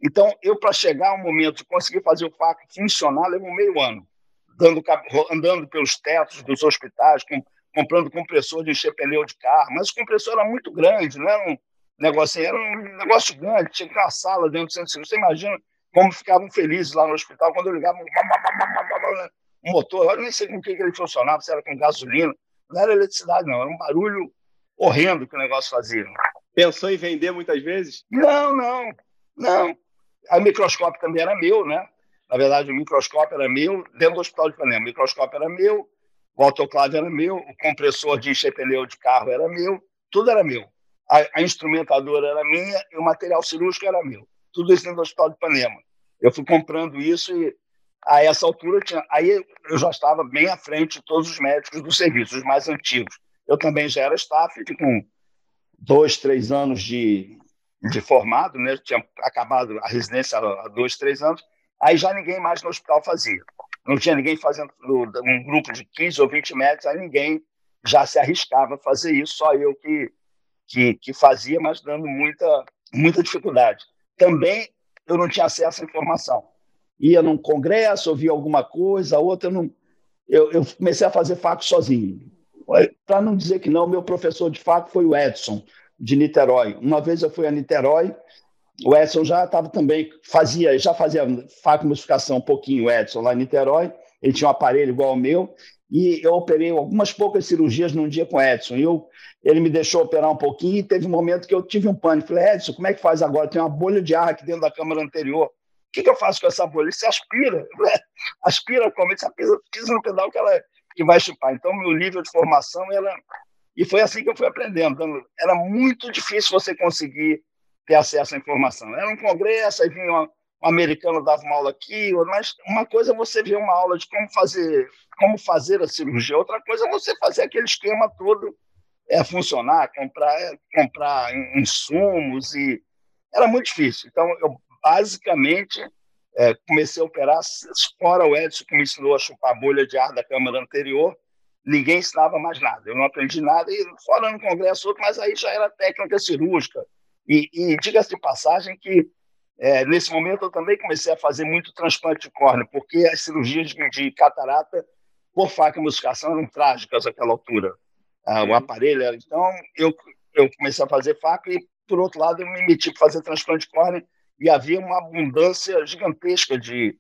Então, eu, para chegar ao momento de conseguir fazer o faco funcionar, levou meio ano, dando, andando pelos tetos dos hospitais, com, comprando compressor de encher pneu de carro, mas o compressor era muito grande, não era um negócio, era um negócio grande, tinha que ter uma sala dentro do centro cirúrgico. Você imagina como ficavam felizes lá no hospital quando eu ligava um motor. Eu nem sei com que ele funcionava, se era com gasolina. Não era eletricidade, não. Era um barulho horrendo que o negócio fazia. Pensou em vender muitas vezes? Não, não. Não. O microscópio também era meu, né? Na verdade, o microscópio era meu, dentro do hospital de Panema. O microscópio era meu, o autoclave era meu, o compressor de encher pneu de carro era meu, tudo era meu. A, a instrumentadora era minha e o material cirúrgico era meu tudo isso dentro do Hospital de Ipanema. Eu fui comprando isso e a essa altura tinha, aí eu já estava bem à frente de todos os médicos do serviço, os mais antigos. Eu também já era staff, com dois, três anos de, de formado, né? tinha acabado a residência há dois, três anos. Aí já ninguém mais no hospital fazia. Não tinha ninguém fazendo um grupo de 15 ou 20 médicos, aí ninguém já se arriscava a fazer isso, só eu que, que, que fazia, mas dando muita, muita dificuldade também eu não tinha acesso à informação. Ia num congresso, ouvia alguma coisa, outra eu não. Eu, eu comecei a fazer faco sozinho. Para não dizer que não, meu professor de faco foi o Edson, de Niterói. Uma vez eu fui a Niterói, o Edson já estava também, fazia, já fazia faco musificação um pouquinho, o Edson, lá em Niterói. Ele tinha um aparelho igual ao meu, e eu operei algumas poucas cirurgias num dia com o Edson. Eu, ele me deixou operar um pouquinho e teve um momento que eu tive um pânico. Falei, Edson, como é que faz agora? Tem uma bolha de ar aqui dentro da câmara anterior. O que, que eu faço com essa bolha? Ele se aspira. (laughs) Aspira como? Ele pisa, pisa no pedal que, ela, que vai chupar. Então, meu nível de formação era... E foi assim que eu fui aprendendo. Então, era muito difícil você conseguir ter acesso à informação. Era um congresso, aí vinha uma, um americano dava uma aula aqui, mas uma coisa é você ver uma aula de como fazer, como fazer a cirurgia, outra coisa é você fazer aquele esquema todo é, funcionar, comprar, é, comprar insumos e era muito difícil. Então eu basicamente é, comecei a operar fora o Edson que me ensinou a chupar bolha de ar da câmara anterior, ninguém ensinava mais nada. Eu não aprendi nada e fora no congresso outro, mas aí já era técnica cirúrgica. E, e diga-se de passagem que É, nesse momento, eu também comecei a fazer muito transplante de córnea, porque as cirurgias de, de catarata por faca e emulsificação eram trágicas naquela altura. Ah, o aparelho era. Então, eu, eu comecei a fazer faca e, por outro lado, eu me meti para fazer transplante de córnea e havia uma abundância gigantesca de,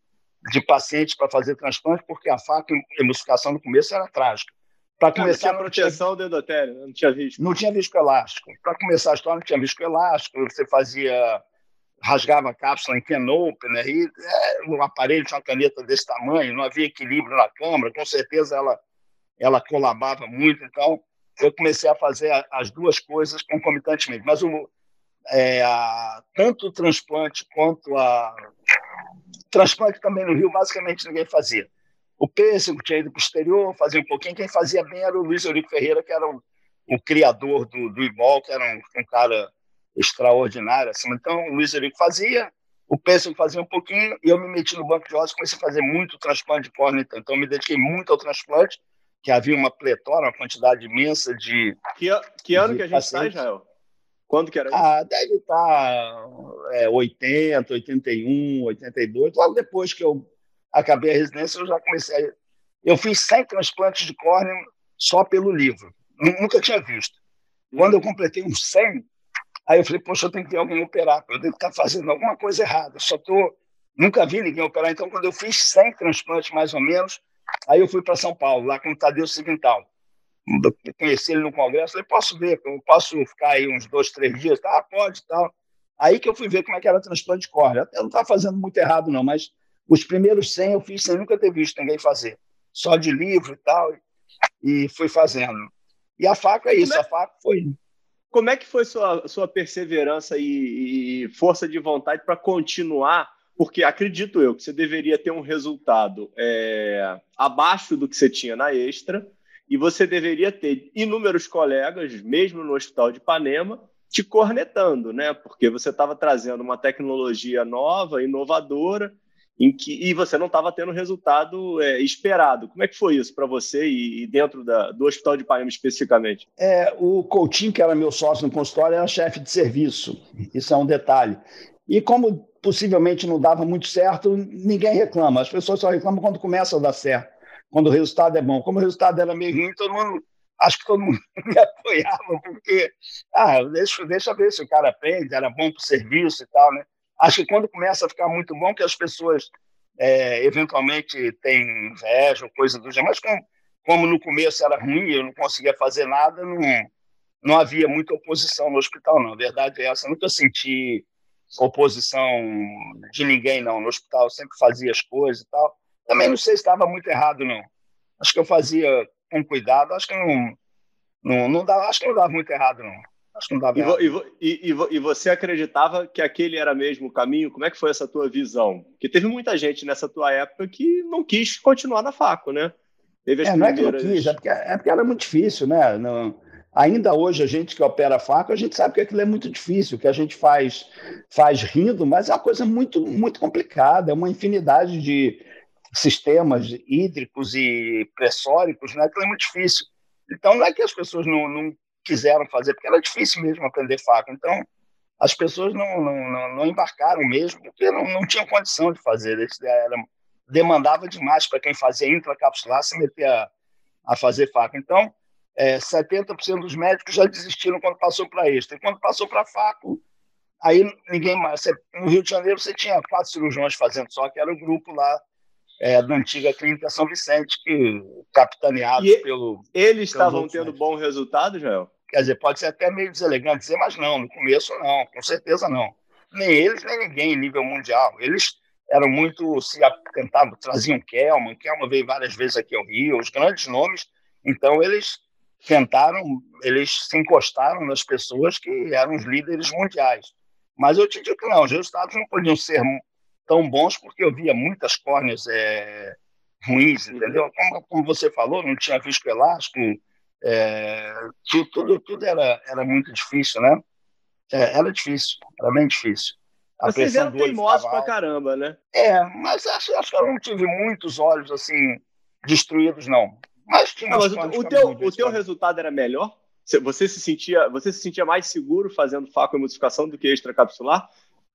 de pacientes para fazer transplante, porque a faca e emulsificação no começo era trágica. Para começar, não, tinha proteção do endotélio, não tinha visco. Não tinha visco elástico. Para começar a história, não tinha visco elástico, você fazia rasgava a cápsula em Kenope, né? E é, o aparelho tinha uma caneta desse tamanho, não havia equilíbrio na câmara, com certeza ela, ela colabava muito, então eu comecei a fazer as duas coisas concomitantemente. Mas o, é, a, tanto o transplante quanto a. Transplante também no Rio, basicamente ninguém fazia. O Pêssego tinha ido para o exterior, fazia um pouquinho. Quem fazia bem era o Luiz Eurico Ferreira, que era o, o criador do, do IBOL, que era um, um cara extraordinário. Assim. Então, o Luiz Eurico fazia, o Pêssego fazia um pouquinho, e eu me meti no banco de ossos, comecei a fazer muito transplante de córnea. Então, então me dediquei muito ao transplante, que havia uma pletora, uma quantidade imensa de. Que, que ano que a gente está, Israel? Quando que era isso? Ah, deve estar é, 80, 81, 82. Logo depois que eu acabei a residência, eu já comecei. A... Eu fiz 100 transplantes de córnea só pelo livro. Nunca tinha visto. Quando eu completei uns 100, aí eu falei, poxa, eu tenho que ter alguém operar, eu devo estar fazendo alguma coisa errada. só tô, nunca vi ninguém operar. Então, quando eu fiz 100 transplantes, mais ou menos, aí eu fui para São Paulo, lá com o Tadeu Civintal. Conheci ele no congresso, falei, posso ver, eu posso ficar aí uns dois, três dias? Ah, pode, tal. Aí que eu fui ver como é que era transplante de córnea. Eu não estava fazendo muito errado, não, mas os primeiros 100 eu fiz sem nunca ter visto ninguém fazer. Só de livro e tal, e fui fazendo. E a faca é isso, é? a faca foi. Como é que foi sua, sua perseverança e, e força de vontade para continuar? Porque acredito eu que você deveria ter um resultado é, abaixo do que você tinha na extra, e você deveria ter inúmeros colegas, mesmo no Hospital de Ipanema, te cornetando, né? Porque você estava trazendo uma tecnologia nova, inovadora, em que e você não estava tendo o resultado é, esperado. Como é que foi isso para você e, e dentro da, do Hospital de Ipanema especificamente? É, o Coutinho, que era meu sócio no consultório, era chefe de serviço. Isso é um detalhe. E como possivelmente não dava muito certo, ninguém reclama. As pessoas só reclamam quando começa a dar certo, quando o resultado é bom. Como o resultado era meio ruim, todo mundo acho que todo mundo (laughs) me apoiava, porque, ah, deixa, deixa ver se o cara aprende, era bom para o serviço e tal, né? Acho que quando começa a ficar muito bom, que as pessoas é, eventualmente têm inveja ou coisa do gênero, mas como, como no começo era ruim, eu não conseguia fazer nada, não, não havia muita oposição no hospital, não. A verdade é essa, nunca senti oposição de ninguém, não. No hospital eu sempre fazia as coisas e tal. Também não sei se estava muito errado, não. Acho que eu fazia com cuidado, acho que não, não, não dava, acho que não dava muito errado, não. Acho que não dava e, e, e, e, você acreditava que aquele era mesmo o caminho? Como é que foi essa tua visão? Porque teve muita gente nessa tua época que não quis continuar na faco, né? Teve as é, primeiras... não é que não quis, é porque, é porque era muito difícil, né? Não, ainda hoje, a gente que opera faco, a gente sabe que aquilo é muito difícil, que a gente faz, faz rindo, mas é uma coisa muito, muito complicada, é uma infinidade de sistemas hídricos e pressóricos, né? Aquilo é muito difícil. Então, não é que as pessoas não, não quiseram fazer, porque era difícil mesmo aprender faca. Então, as pessoas não, não, não, embarcaram mesmo, porque não, não tinham condição de fazer. Era, demandava demais para quem fazia intracapsular se meter a, a fazer faca. Então, é, 70% dos médicos já desistiram quando passou para extra. E quando passou para faco, aí ninguém mais. No Rio de Janeiro, você tinha quatro cirurgiões fazendo só, que era o grupo lá é, da antiga clínica São Vicente, que capitaneado e pelo. Eles estavam tendo bom resultado, Joel? Quer dizer, pode ser até meio deselegante dizer, mas não, no começo não, com certeza não. Nem eles, nem ninguém em nível mundial. Eles eram muito, se tentavam, traziam Kelman, Kelman veio várias vezes aqui ao Rio, os grandes nomes, então eles tentaram, eles se encostaram nas pessoas que eram os líderes mundiais. Mas eu te digo que não, os resultados não podiam ser tão bons porque eu via muitas córneas é, ruins, entendeu? Como, como, você falou, não tinha visco elástico, é, tudo, tudo, tudo, era, era muito difícil, né? É, era difícil, era bem difícil. A Vocês eram teimosos pra caramba, né? É, mas acho, acho que eu não tive muitos olhos assim destruídos, não. Mas tinha não, mas o, o teu, o teu resultado era melhor? Você se sentia, você se sentia mais seguro fazendo faco e modificação do que extracapsular?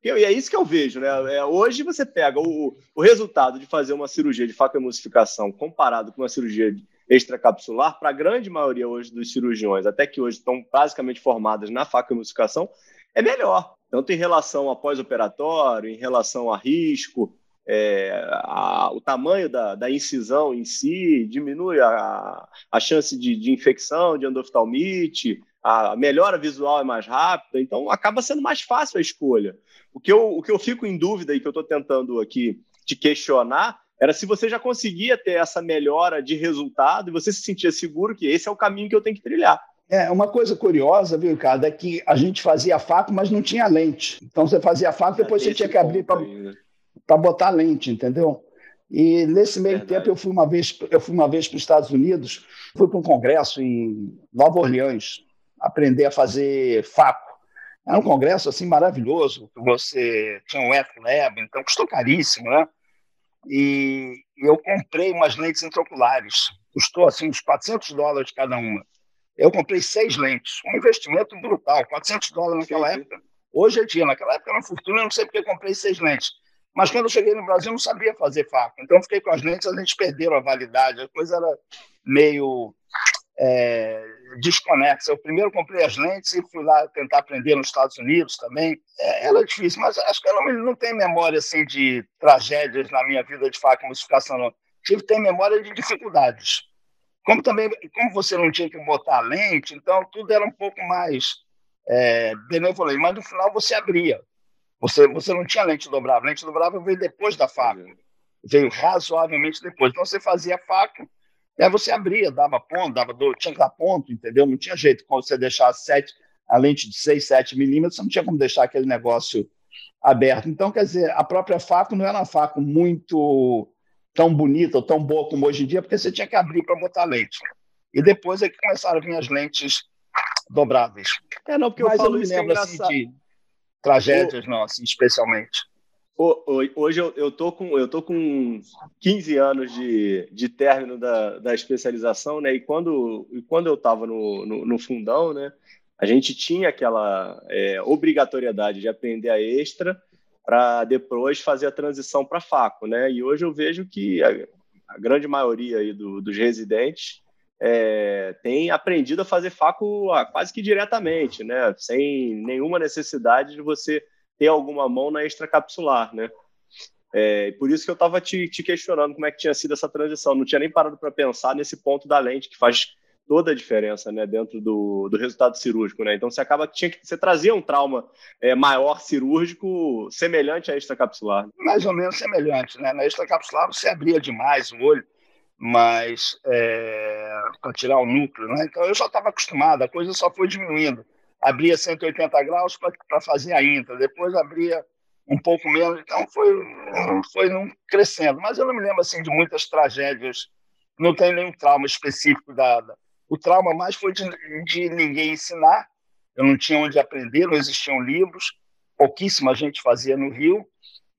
E é isso que eu vejo, né? É, hoje você pega o, o resultado de fazer uma cirurgia de facoemulsificação comparado com uma cirurgia extracapsular, para a grande maioria hoje dos cirurgiões, até que hoje estão basicamente formadas na facoemulsificação, é melhor. Tanto em relação a pós-operatório, em relação a risco, é, a, o tamanho da, da, incisão em si, diminui a, a chance de, de infecção, de endoftalmite, a melhora visual é mais rápida, então acaba sendo mais fácil a escolha. O que eu, o que eu fico em dúvida e que eu estou tentando aqui te questionar era se você já conseguia ter essa melhora de resultado e você se sentia seguro que esse é o caminho que eu tenho que trilhar. É, uma coisa curiosa, viu, Ricardo, é que a gente fazia faco, mas não tinha lente. Então você fazia faco, depois é, você tinha que abrir para botar lente, entendeu? E nesse meio Verdade. tempo eu fui uma vez eu fui uma vez para os Estados Unidos, fui para um congresso em Nova Orleans, aprender a fazer faco. Era um congresso assim maravilhoso, você tinha um wet lab, então custou caríssimo, né? E eu comprei umas lentes intraoculares, custou assim uns 400 dólares cada uma. Eu comprei seis lentes, um investimento brutal, 400 dólares naquela época. Hoje é dia, naquela época era uma fortuna, eu não sei porque eu comprei seis lentes. Mas quando eu cheguei no Brasil, eu não sabia fazer faco. Então, fiquei com as lentes, as lentes perderam a validade. A coisa era meio é, desconexa. Eu primeiro comprei as lentes e fui lá tentar aprender nos Estados Unidos também. É, era difícil, mas acho que eu não, não tenho memória assim, de tragédias na minha vida de faca e musificação, não. Tive ter memória de dificuldades. Como também, como você não tinha que botar lente, então tudo era um pouco mais é, benevolente, mas no final você abria. Você, você não tinha lente dobrável. Lente dobrável veio depois da faca. Veio razoavelmente depois. Então você fazia faca, e aí você abria, dava ponto, dava do, tinha que dar ponto, entendeu? Não tinha jeito. Quando você deixar sete, a lente de 6, 7 milímetros, você não tinha como deixar aquele negócio aberto. Então, quer dizer, a própria faca não era uma faca muito tão bonita ou tão boa como hoje em dia, porque você tinha que abrir para botar lente. E depois é que começaram a vir as lentes dobráveis. É, não, porque Mas eu falo eu me lembro, assim, de, tragédias, o... não, assim, especialmente. Hoje eu, eu, tô com, eu tô com 15 anos de, de término da, da especialização, né? E quando, e quando eu estava no, no, no, fundão, né? A gente tinha aquela é, obrigatoriedade de aprender a extra para depois fazer a transição para faco, né? E hoje eu vejo que a, a grande maioria aí do, dos residentes é, tem aprendido a fazer faco quase que diretamente, né? Sem nenhuma necessidade de você ter alguma mão na extracapsular, né? É, por isso que eu estava te, te, questionando como é que tinha sido essa transição. Não tinha nem parado para pensar nesse ponto da lente que faz toda a diferença, né, dentro do, do resultado cirúrgico, né? Então você acaba que tinha que você trazia um trauma é, maior cirúrgico semelhante à extracapsular. Mais ou menos semelhante, né? Na extracapsular você abria demais o olho mas é, para tirar o núcleo. Né? Então eu já estava acostumado, a coisa só foi diminuindo. Abria 180 graus para fazer a intra, depois abria um pouco menos, então foi, foi crescendo. Mas eu não me lembro assim de muitas tragédias, não tem nenhum trauma específico dada. O trauma mais foi de, de ninguém ensinar, eu não tinha onde aprender, não existiam livros, pouquíssima gente fazia no Rio,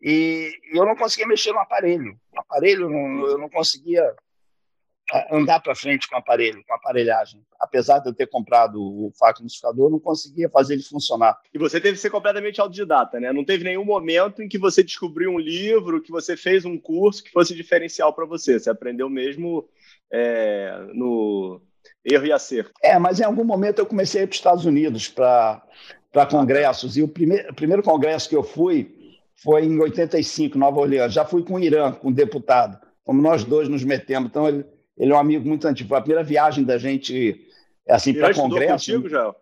e eu não conseguia mexer no aparelho. O aparelho, não, eu não conseguia andar para frente com o aparelho, com a aparelhagem. Apesar de eu ter comprado o faco eu não conseguia fazer ele funcionar. E você teve que ser completamente autodidata, né? Não teve nenhum momento em que você descobriu um livro, que você fez um curso que fosse diferencial para você. Você aprendeu mesmo é, no erro e acerto. É, mas em algum momento eu comecei a ir para os Estados Unidos para congressos. E o primeir, primeiro congresso que eu fui foi em 85, Nova Orleans. Já fui com o Irã, com o deputado. Como nós dois nos metemos. Então, ele ele é um amigo muito antigo. Foi a primeira viagem da gente assim para congresso. Contigo, já?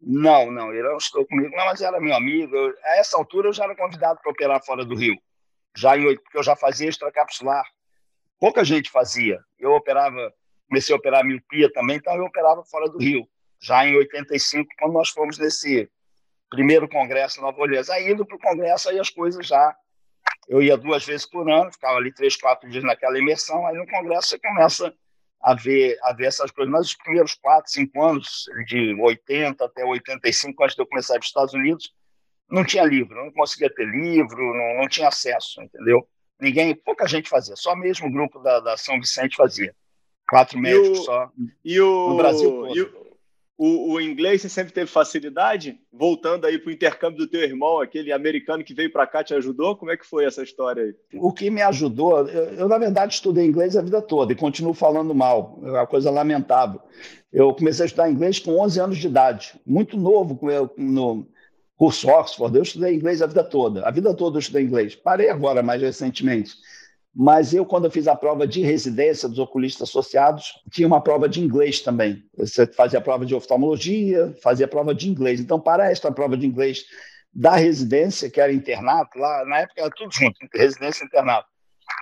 Não, não, ele não estou comigo, não, mas era meu amigo. Eu, a essa altura eu já era convidado para operar fora do Rio. Já em porque eu já fazia extracapsular. Pouca gente fazia. Eu operava, comecei a operar miopia também, então eu operava fora do Rio. Já em 85, quando nós fomos nesse primeiro congresso em Nova Orleans. Aí indo para o congresso, aí as coisas já eu ia duas vezes por ano, ficava ali três, quatro dias naquela imersão, aí no congresso você começa a ver, a ver essas coisas. Mas os primeiros quatro, cinco anos, de 80 até 85, antes de eu começar para os Estados Unidos, não tinha livro, não conseguia ter livro, não, não tinha acesso, entendeu? Ninguém, pouca gente fazia, só mesmo o grupo da, da São Vicente fazia. Quatro médicos o, só. E o, no Brasil todo. O, o, o, inglês você sempre teve facilidade? Voltando aí para o intercâmbio do teu irmão, aquele americano que veio para cá, te ajudou? Como é que foi essa história aí? O que me ajudou, eu, eu, na verdade estudei inglês a vida toda e continuo falando mal, é uma coisa lamentável. Eu comecei a estudar inglês com 11 anos de idade, muito novo no curso Oxford. Eu estudei inglês a vida toda, a vida toda eu estudei inglês. Parei agora, mais recentemente. Mas eu, quando eu fiz a prova de residência dos oculistas associados, tinha uma prova de inglês também. Você fazia a prova de oftalmologia, fazia a prova de inglês. Então, para esta prova de inglês da residência, que era internato, lá na época era tudo junto, (laughs) residência e internato.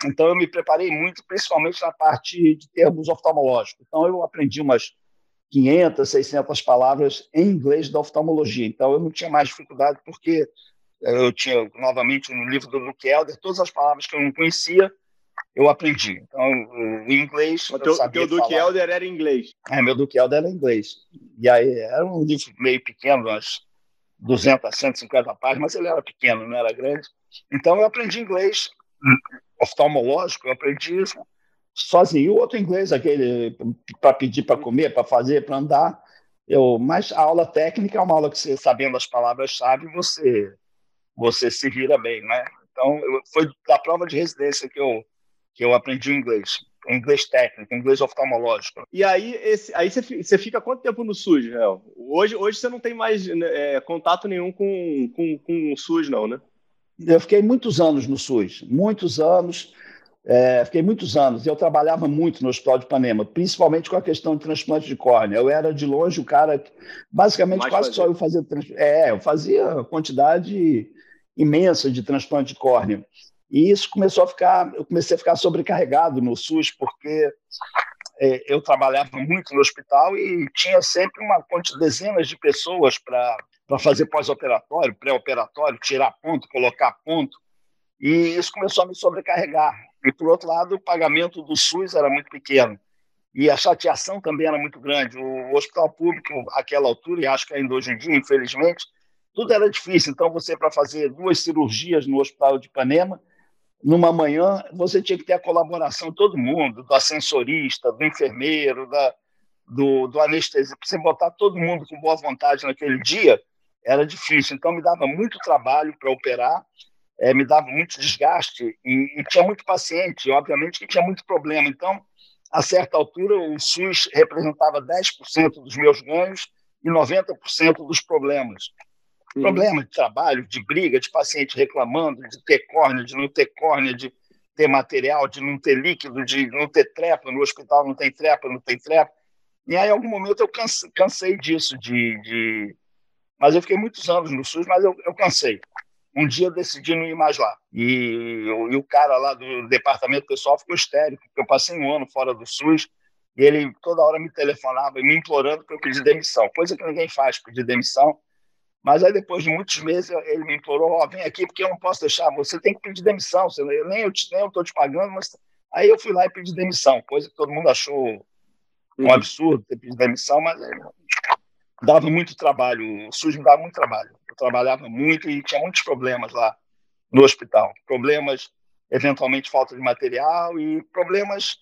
Então, eu me preparei muito, principalmente na parte de termos oftalmológicos. Então, eu aprendi umas 500, 600 palavras em inglês da oftalmologia. Então, eu não tinha mais dificuldade, porque eu tinha, novamente, no livro do Luke Elder, todas as palavras que eu não conhecia, eu aprendi. Então, o inglês. O teu, teu Duque Elder era inglês. É, meu Duque Elder era inglês. E aí era um livro meio pequeno, umas 200, 150 páginas, mas ele era pequeno, não era grande. Então, eu aprendi inglês oftalmológico, eu aprendi isso sozinho. E o outro inglês, aquele para pedir para comer, para fazer, para andar. Eu, mas a aula técnica é uma aula que você, sabendo as palavras-chave, você, você se vira bem, né? Então, eu, foi da prova de residência que eu que eu aprendi inglês. Inglês técnico, inglês oftalmológico. E aí, esse, aí você, você fica quanto tempo no SUS, Real? Hoje, hoje você não tem mais né, é, contato nenhum com, com, com o SUS, não, né? Eu fiquei muitos anos no SUS, muitos anos. É, fiquei muitos anos. Eu trabalhava muito no Hospital de Ipanema, principalmente com a questão de transplante de córnea. Eu era de longe o cara, basicamente Mais quase fazer. só eu fazia. É, eu fazia quantidade imensa de transplante de córnea. E isso começou a ficar, eu comecei a ficar sobrecarregado no SUS, porque é, eu trabalhava muito no hospital e tinha sempre uma dezenas de pessoas para fazer pós-operatório, pré-operatório, tirar ponto, colocar ponto. E isso começou a me sobrecarregar. E, por outro lado, o pagamento do SUS era muito pequeno. E a chateação também era muito grande. O hospital público, àquela altura, e acho que ainda hoje em dia, infelizmente, tudo era difícil. Então, você, para fazer duas cirurgias no Hospital de Ipanema, numa manhã, você tinha que ter a colaboração de todo mundo, do ascensorista, do enfermeiro, da, do, do anestesista. Você botar todo mundo com boa vontade naquele dia, era difícil. Então, me dava muito trabalho para operar, é, me dava muito desgaste e, e, tinha muito paciente, obviamente que tinha muito problema. Então, a certa altura, o SUS representava 10% dos meus ganhos e 90% dos problemas. Problema de trabalho, de briga, de paciente reclamando, de ter córnea, de não ter córnea, de ter material, de não ter líquido, de não ter trepa, no hospital não tem trepa, não tem trepa. E aí, em algum momento, eu cansei, cansei disso, de, de... Mas eu fiquei muitos anos no SUS, mas eu, eu cansei. Um dia eu decidi não ir mais lá. E, e o cara lá do departamento pessoal ficou histérico, porque eu passei um ano fora do SUS, e ele toda hora me telefonava me implorando para eu pedir demissão, coisa que ninguém faz, pedir demissão. Mas aí, depois de muitos meses, ele me implorou: Ó, oh, vem aqui, porque eu não posso deixar, você tem que pedir demissão. Você, eu, nem eu estou te pagando, mas. Aí eu fui lá e pedi demissão, coisa que todo mundo achou um uhum. absurdo ter pedido demissão, mas é, dava muito trabalho, o SUS me dava muito trabalho. Eu trabalhava muito e tinha muitos problemas lá no hospital. Problemas, eventualmente, falta de material e problemas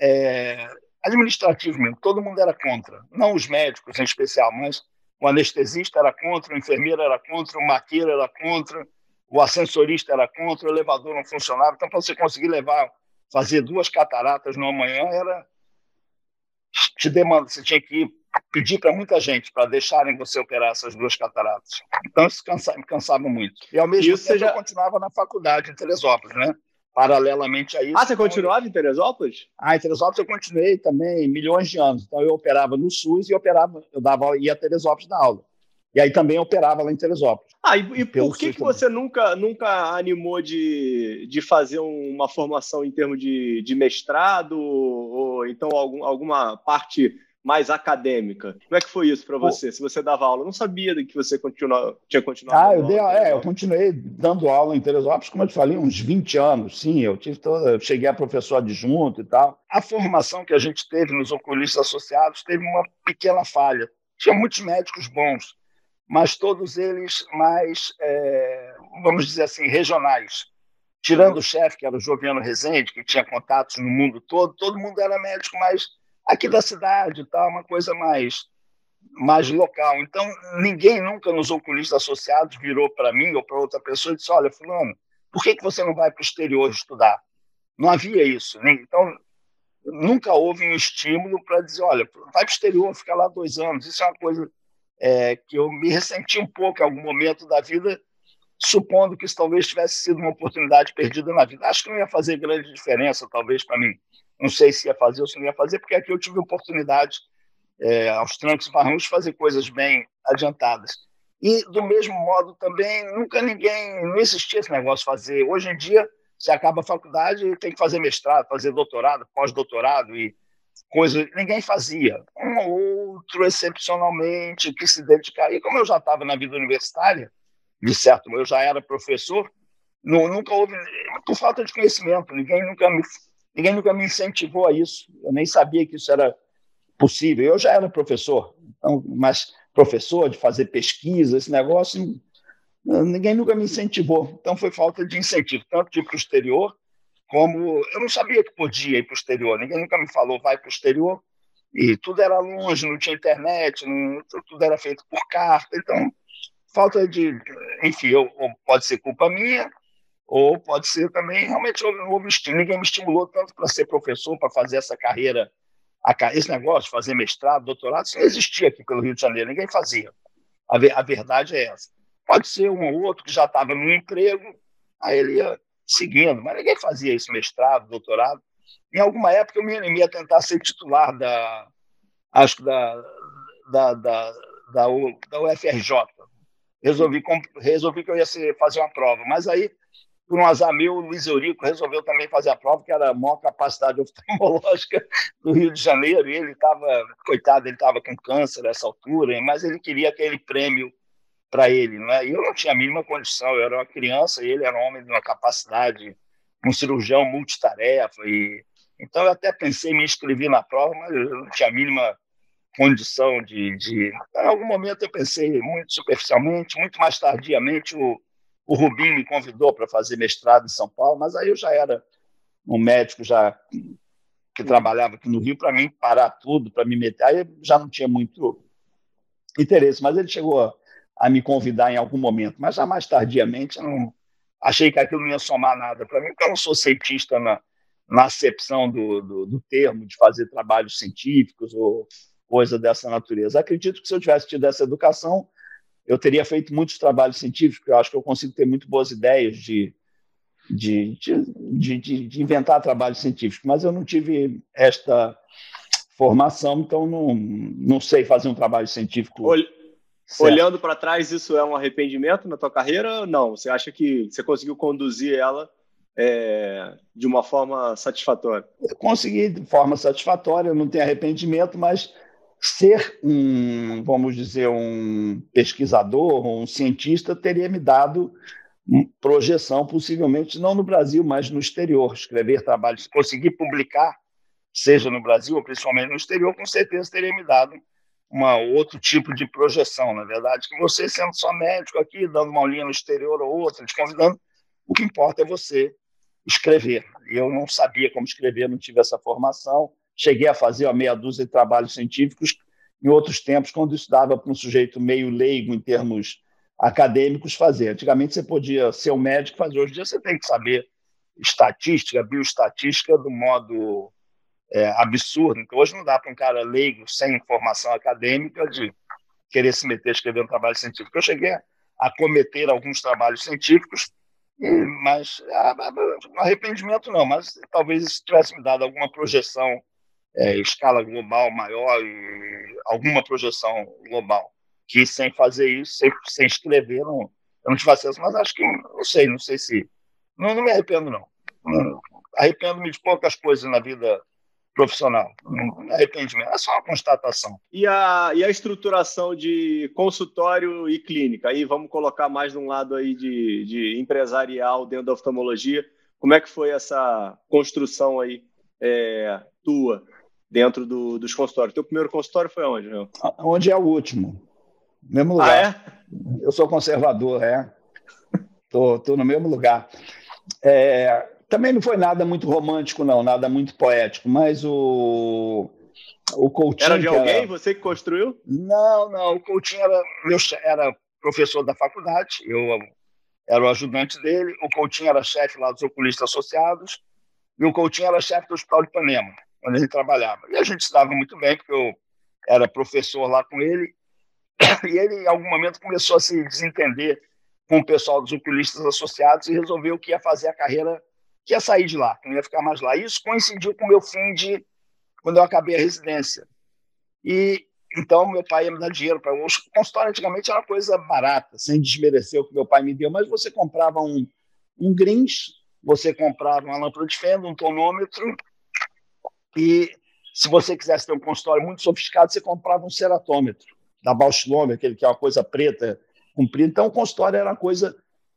é, administrativos mesmo. Todo mundo era contra. Não os médicos em especial, mas o anestesista era contra, o enfermeiro era contra, o maqueiro era contra, o ascensorista era contra, o elevador não funcionava. Então, para você conseguir levar, fazer duas cataratas numa manhã, era te demanda, você tinha que pedir para muita gente para deixarem você operar essas duas cataratas. Então, isso cansa, me cansava muito. E, ao mesmo isso tempo, já... eu continuava na faculdade em Teresópolis, né? Paralelamente a isso. Ah, você continuava em Teresópolis? Ah, em Teresópolis eu continuei também milhões de anos. Então eu operava no SUS e operava, eu dava ia a Teresópolis da aula. E aí também operava lá em Teresópolis. Ah, e, e por que, que você nunca, nunca animou de, de fazer uma formação em termos de, de mestrado ou então algum, alguma parte mais acadêmica. Como é que foi isso para você? Se você dava aula, eu não sabia que você continua, tinha continuado. Ah, eu, dei, é, eu continuei dando aula em Teresópolis, como eu te falei, uns 20 anos, sim. Eu tive toda, eu cheguei a professor adjunto e tal. A formação que a gente teve nos oculistas associados teve uma pequena falha. Tinha muitos médicos bons, mas todos eles mais, é, vamos dizer assim, regionais. Tirando o chefe, que era o Joviano Rezende, que tinha contatos no mundo todo, todo mundo era médico mais aqui da cidade, tá? uma coisa mais mais local. Então, ninguém nunca nos oculistas associados virou para mim ou para outra pessoa e disse: Olha, Fulano, por que, que você não vai para o exterior estudar? Não havia isso. Né? Então, nunca houve um estímulo para dizer: Olha, vai para o exterior, fica lá dois anos. Isso é uma coisa é, que eu me ressenti um pouco em algum momento da vida, supondo que isso talvez tivesse sido uma oportunidade perdida na vida. Acho que não ia fazer grande diferença, talvez, para mim. Não sei se ia fazer ou se não ia fazer, porque aqui eu tive oportunidade é, aos trancos e barrancos, fazer coisas bem adiantadas. E, do mesmo modo, também, nunca ninguém, não existia esse negócio de fazer. Hoje em dia, você acaba a faculdade e tem que fazer mestrado, fazer doutorado, pós-doutorado e coisa ninguém fazia. Um ou outro, excepcionalmente, que se dedicaria. E como eu já estava na vida universitária, de certo, eu já era professor, não, nunca houve, por falta de conhecimento, ninguém nunca me, ninguém nunca me incentivou a isso. Eu nem sabia que isso era possível. Eu já era professor, então, mas professor de fazer pesquisa, esse negócio, ninguém nunca me incentivou. Então foi falta de incentivo, tanto de ir para o exterior, como eu não sabia que podia ir para o exterior. Ninguém nunca me falou vai para o exterior. E tudo era longe, não tinha internet, não, tudo era feito por carta. Então, falta de. Enfim, eu, pode ser culpa minha, ou pode ser também realmente houve Ninguém me estimulou tanto para ser professor, para fazer essa carreira esse negócio fazer mestrado, doutorado, isso não existia aqui pelo Rio de Janeiro, ninguém fazia. A, a verdade é essa. Pode ser um ou outro que já estava no emprego, aí ele ia seguindo, mas ninguém fazia esse mestrado, doutorado. Em alguma época eu me animei a tentar ser titular da, acho que da, da, da, da, da UFRJ. Resolvi, resolvi que eu ia ser, fazer uma prova, mas aí por um azar meu, o Luiz Eurico resolveu também fazer a prova, que era a maior capacidade oftalmológica do Rio de Janeiro, e ele estava, coitado, ele estava com câncer nessa altura, mas ele queria aquele prêmio para ele, né? Eu não tinha a mínima condição, eu era uma criança e ele era um homem de uma capacidade, um cirurgião multitarefa, e então eu até pensei em me inscrever na prova, mas eu não tinha a mínima condição de, de... Em algum momento eu pensei muito superficialmente, muito mais tardiamente o o Rubim me convidou para fazer mestrado em São Paulo, mas aí eu já era um médico já que trabalhava aqui no Rio para mim parar tudo, para me meter. Aí já não tinha muito interesse, mas ele chegou a, a, me convidar em algum momento, mas já mais tardiamente eu não achei que aquilo não ia somar nada para mim, porque eu não sou cientista na, na acepção do, do, do termo de fazer trabalhos científicos ou coisa dessa natureza. Acredito que se eu tivesse tido essa educação, eu teria feito muitos trabalhos científicos, eu acho que eu consigo ter muito boas ideias de, de, de, de, de inventar trabalhos científicos, mas eu não tive esta formação, então não, não sei fazer um trabalho científico. Olh Olhando para trás, isso é um arrependimento na tua carreira? Não, você acha que você conseguiu conduzir ela é, de uma forma satisfatória? Eu consegui de forma satisfatória, não tenho arrependimento, mas ser um, vamos dizer, um pesquisador, um cientista, teria me dado projeção, possivelmente não no Brasil, mas no exterior. Escrever trabalhos, conseguir publicar, seja no Brasil ou principalmente no exterior, com certeza teria me dado uma outro tipo de projeção, na verdade, que você sendo só médico aqui, dando uma aulinha no exterior ou outra, te convidando, o que importa é você escrever. Eu não sabia como escrever, não tive essa formação, Cheguei a fazer uma meia dúzia de trabalhos científicos em outros tempos, quando isso dava para um sujeito meio leigo em termos acadêmicos fazer. Antigamente você podia ser um médico fazer, hoje em dia você tem que saber estatística, bioestatística do modo é, absurdo. Então, hoje não dá para um cara leigo, sem formação acadêmica, de querer se meter a escrever um trabalho científico. Eu cheguei a cometer alguns trabalhos científicos, mas ah, arrependimento não, mas talvez isso tivesse me dado alguma projeção é, escala global maior e alguma projeção global. Que sem fazer isso, sem, sem escrever, não, eu não tive acesso. Mas acho que, não sei, não sei se. Não, não me arrependo, não. Arrependo-me de poucas coisas na vida profissional. Arrependimento, é só uma constatação. E a, e a estruturação de consultório e clínica? Aí vamos colocar mais num lado aí de, de empresarial dentro da oftalmologia. Como é que foi essa construção aí é, tua? Dentro do, dos consultórios. Teu primeiro consultório foi onde, meu? Onde é o último. Mesmo lugar. Ah, é? Eu sou conservador, é. Tô, tô no mesmo lugar. É, também não foi nada muito romântico, não, nada muito poético, mas o, O Coutinho. Era de alguém? Era... Você que construiu? Não, não. O Coutinho era, meu, era professor da faculdade. Eu era o ajudante dele. O Coutinho era chefe lá dos oculistas associados. E o Coutinho era chefe do Hospital de Ipanema, onde ele trabalhava. E a gente se dava muito bem, porque eu era professor lá com ele. (coughs) E ele, em algum momento, começou a se desentender com o pessoal dos oculistas associados e resolveu que ia fazer a carreira, que ia sair de lá, que não ia ficar mais lá. Isso coincidiu com o meu fim de quando eu acabei a residência. E então meu pai ia me dar dinheiro para o consultório antigamente era coisa barata, sem desmerecer o que meu pai me deu, mas você comprava um um Grins, você comprava uma lâmpada de fenda, um tonômetro e se você quisesse ter um consultório muito sofisticado, você comprava um ceratômetro da Bausch aquele que é uma coisa preta cumprir. Então, o consultório era uma coisa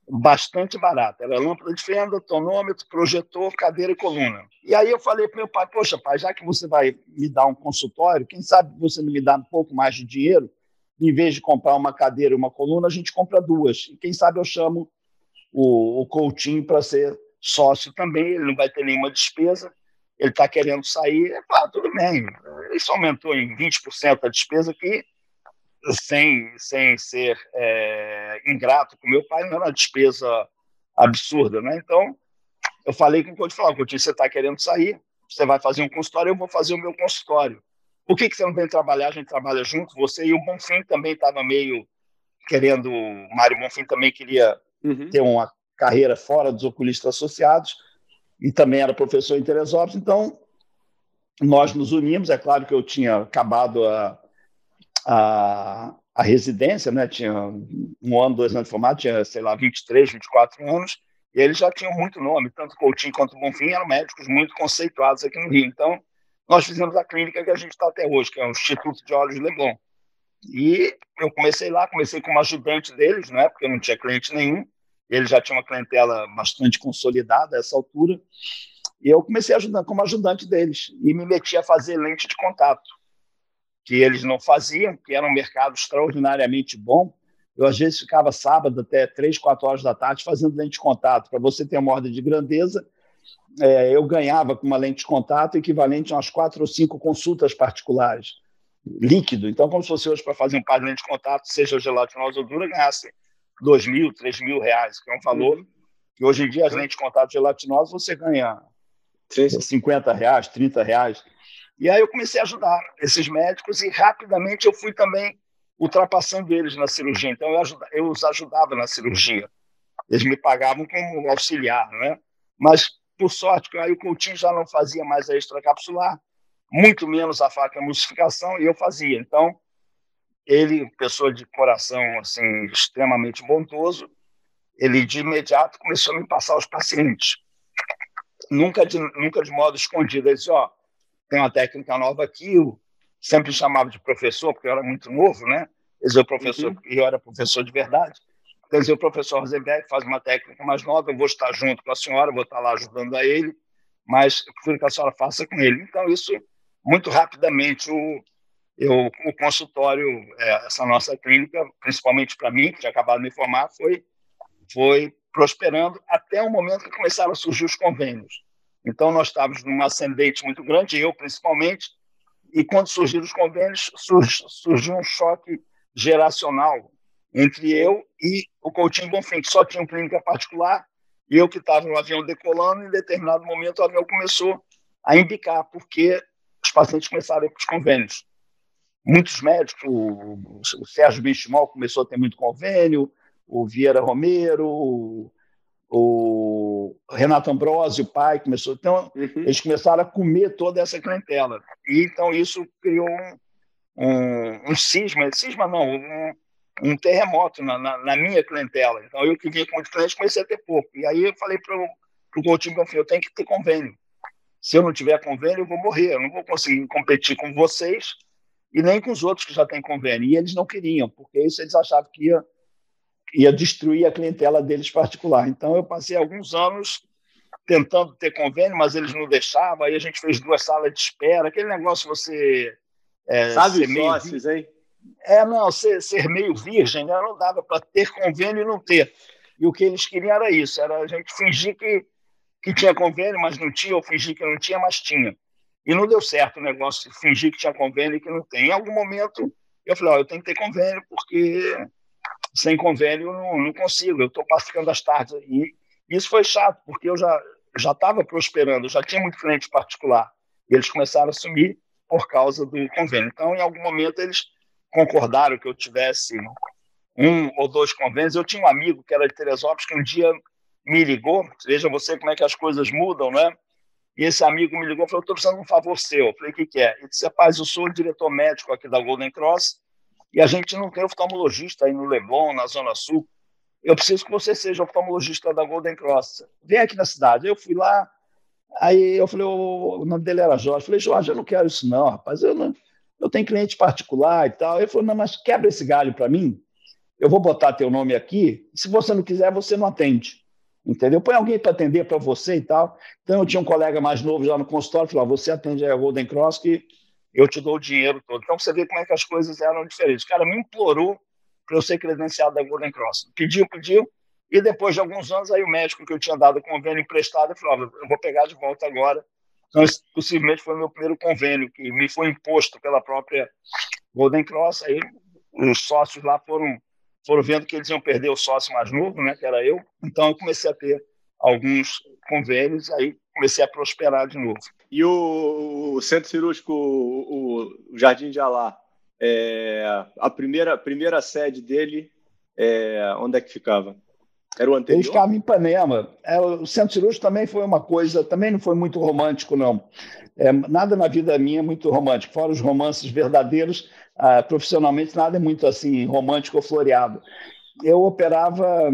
bastante barata. Era lâmpada de fenda, tonômetro, projetor, cadeira e coluna. E aí eu falei para meu pai, poxa, pai, já que você vai me dar um consultório, quem sabe você me dá um pouco mais de dinheiro, em vez de comprar uma cadeira e uma coluna, a gente compra duas. E quem sabe eu chamo o, o Coutinho para ser sócio também, ele não vai ter nenhuma despesa, ele está querendo sair, é claro, tudo bem. Isso aumentou em 20% a despesa que sem, sem ser é, ingrato com meu pai, não era uma despesa absurda, né? Então, eu falei com o Coutinho, falei, Coutinho, você está querendo sair, você vai fazer um consultório, eu vou fazer o meu consultório. Por que, que você não vem trabalhar? A gente trabalha junto, você e o Bonfim também estava meio querendo, o Mário Bonfim também queria uhum. ter uma carreira fora dos oculistas associados, e também era professor em Teresópolis, então nós nos unimos, é claro que eu tinha acabado a a, a residência, né? Tinha um ano, dois anos de formato, tinha, sei lá, 23, 24 anos, e eles já tinham muito nome, tanto Coutinho quanto Bonfim eram médicos muito conceituados aqui no Rio. Então, nós fizemos a clínica que a gente está até hoje, que é o Instituto de Olhos Leblon. E eu comecei lá, comecei como ajudante deles, né, porque eu não tinha cliente nenhum, eles já tinham uma clientela bastante consolidada a essa altura, e eu comecei ajudando como ajudante deles, e me meti a fazer lente de contato que eles não faziam, que era um mercado extraordinariamente bom. Eu, às vezes, ficava sábado até três, quatro horas da tarde fazendo lente de contato. Para você ter uma ordem de grandeza, é, eu ganhava com uma lente de contato equivalente a umas quatro ou cinco consultas particulares, líquido. Então, como se fosse hoje para fazer um par de lente de contato, seja gelatinosa ou dura, ganhasse dois mil, três mil reais, que é um valor que hoje em dia as lentes de contato gelatinosas você ganha Sim. 50 reais, 30 reais. E aí eu comecei a ajudar esses médicos e rapidamente eu fui também ultrapassando eles na cirurgia. Então eu, ajuda, eu os ajudava na cirurgia. Eles me pagavam como auxiliar, né? Mas por sorte, aí o Coutinho já não fazia mais a extracapsular, muito menos a faca emulsificação, e eu fazia. Então, ele, pessoa de coração assim extremamente bondoso, ele de imediato começou a me passar os pacientes. Nunca de, nunca de modo escondido. Ele disse, ó, oh, tem uma técnica nova aqui, eu sempre chamava de professor, porque eu era muito novo, né? Dizer, o professor, uhum. e eu era professor de verdade. Quer dizer, o professor Rosenberg faz uma técnica mais nova, eu vou estar junto com a senhora, vou estar lá ajudando a ele, mas eu prefiro que a senhora faça com ele. Então, isso, muito rapidamente, o, eu, o consultório, é, essa nossa clínica, principalmente para mim, que tinha acabado de me formar, foi, foi prosperando até o momento que começaram a surgir os convênios. Então, nós estávamos numa ascendente muito grande, eu principalmente, e quando surgiram os convênios, surgiu um choque geracional entre eu e o Coutinho Bonfim, que só tinha uma clínica particular, e eu que estava no avião decolando, em determinado momento o avião começou a indicar, porque os pacientes começaram a ir para os convênios. Muitos médicos, o, o Sérgio Benchimol começou a ter muito convênio, o Vieira Romero, o, o Renato Ambrosio, o pai, começou. Então, uhum. eles começaram a comer toda essa clientela. E então isso criou um, um, um cisma, cisma não, um, um terremoto na, na, na, minha clientela. Então, eu que vinha com muitos clientes, comecei a ter pouco. E aí eu falei para o Coutinho, eu tenho que ter convênio. Se eu não tiver convênio, eu vou morrer. Eu não vou conseguir competir com vocês e nem com os outros que já têm convênio. E eles não queriam, porque isso eles achavam que ia ia destruir a clientela deles particular. Então, eu passei alguns anos tentando ter convênio, mas eles não deixavam. Aí a gente fez duas salas de espera. Aquele negócio você. É, Sabe os sócios, hein? É, não, ser, ser meio virgem, né? não dava para ter convênio e não ter. E o que eles queriam era isso: era a gente fingir que, que tinha convênio, mas não tinha, ou fingir que não tinha, mas tinha. E não deu certo o negócio de fingir que tinha convênio e que não tem. Em algum momento, eu falei, ó, eu tenho que ter convênio, porque sem convênio eu não, não consigo, eu estou ficando as tardes. E isso foi chato, porque eu já já estava prosperando, já tinha muito cliente particular. E eles começaram a sumir por causa do convênio. Então, em algum momento, eles concordaram que eu tivesse um ou dois convênios. Eu tinha um amigo que era de Teresópolis que um dia me ligou. Veja você como é que as coisas mudam, né? E esse amigo me ligou e falou: Estou precisando de um favor seu. Eu falei: O que, que é? Ele disse: Rapaz, eu sou o diretor médico aqui da Golden Cross e a gente não tem oftalmologista aí no Leblon, na Zona Sul. Eu preciso que você seja oftalmologista da Golden Cross. Vem aqui na cidade. Eu fui lá, aí eu falei: O nome dele era Jorge. Eu falei: Jorge, eu não quero isso, não, rapaz. Eu, não, eu tenho cliente particular e tal. Ele falou: Não, mas quebra esse galho para mim. Eu vou botar teu nome aqui. Se você não quiser, você não atende entendeu? Põe alguém para atender para você e tal. Então eu tinha um colega mais novo já no consultório, falou: você atende a Golden Cross que eu te dou o dinheiro todo. Então você vê como é que as coisas eram diferentes. O cara me implorou para eu ser credenciado da Golden Cross. Pediu, pediu, e depois de alguns anos, aí o médico que eu tinha dado o convênio emprestado falou: eu vou pegar de volta agora. Então, possivelmente foi o meu primeiro convênio, que me foi imposto pela própria Golden Cross. Aí os sócios lá foram foram vendo que eles iam perder o sócio mais novo, né, que era eu. Então eu comecei a ter alguns convênios, aí comecei a prosperar de novo. E o, centro cirúrgico, o, Jardim de Alá, é, a primeira, primeira sede dele, é, onde é que ficava? Era o anterior? Ele ficava em Ipanema. É, o centro cirúrgico também foi uma coisa, também não foi muito romântico, não. É, nada na vida minha é muito romântico, fora os romances verdadeiros, ah, profissionalmente nada é muito assim romântico ou floreado. Eu operava,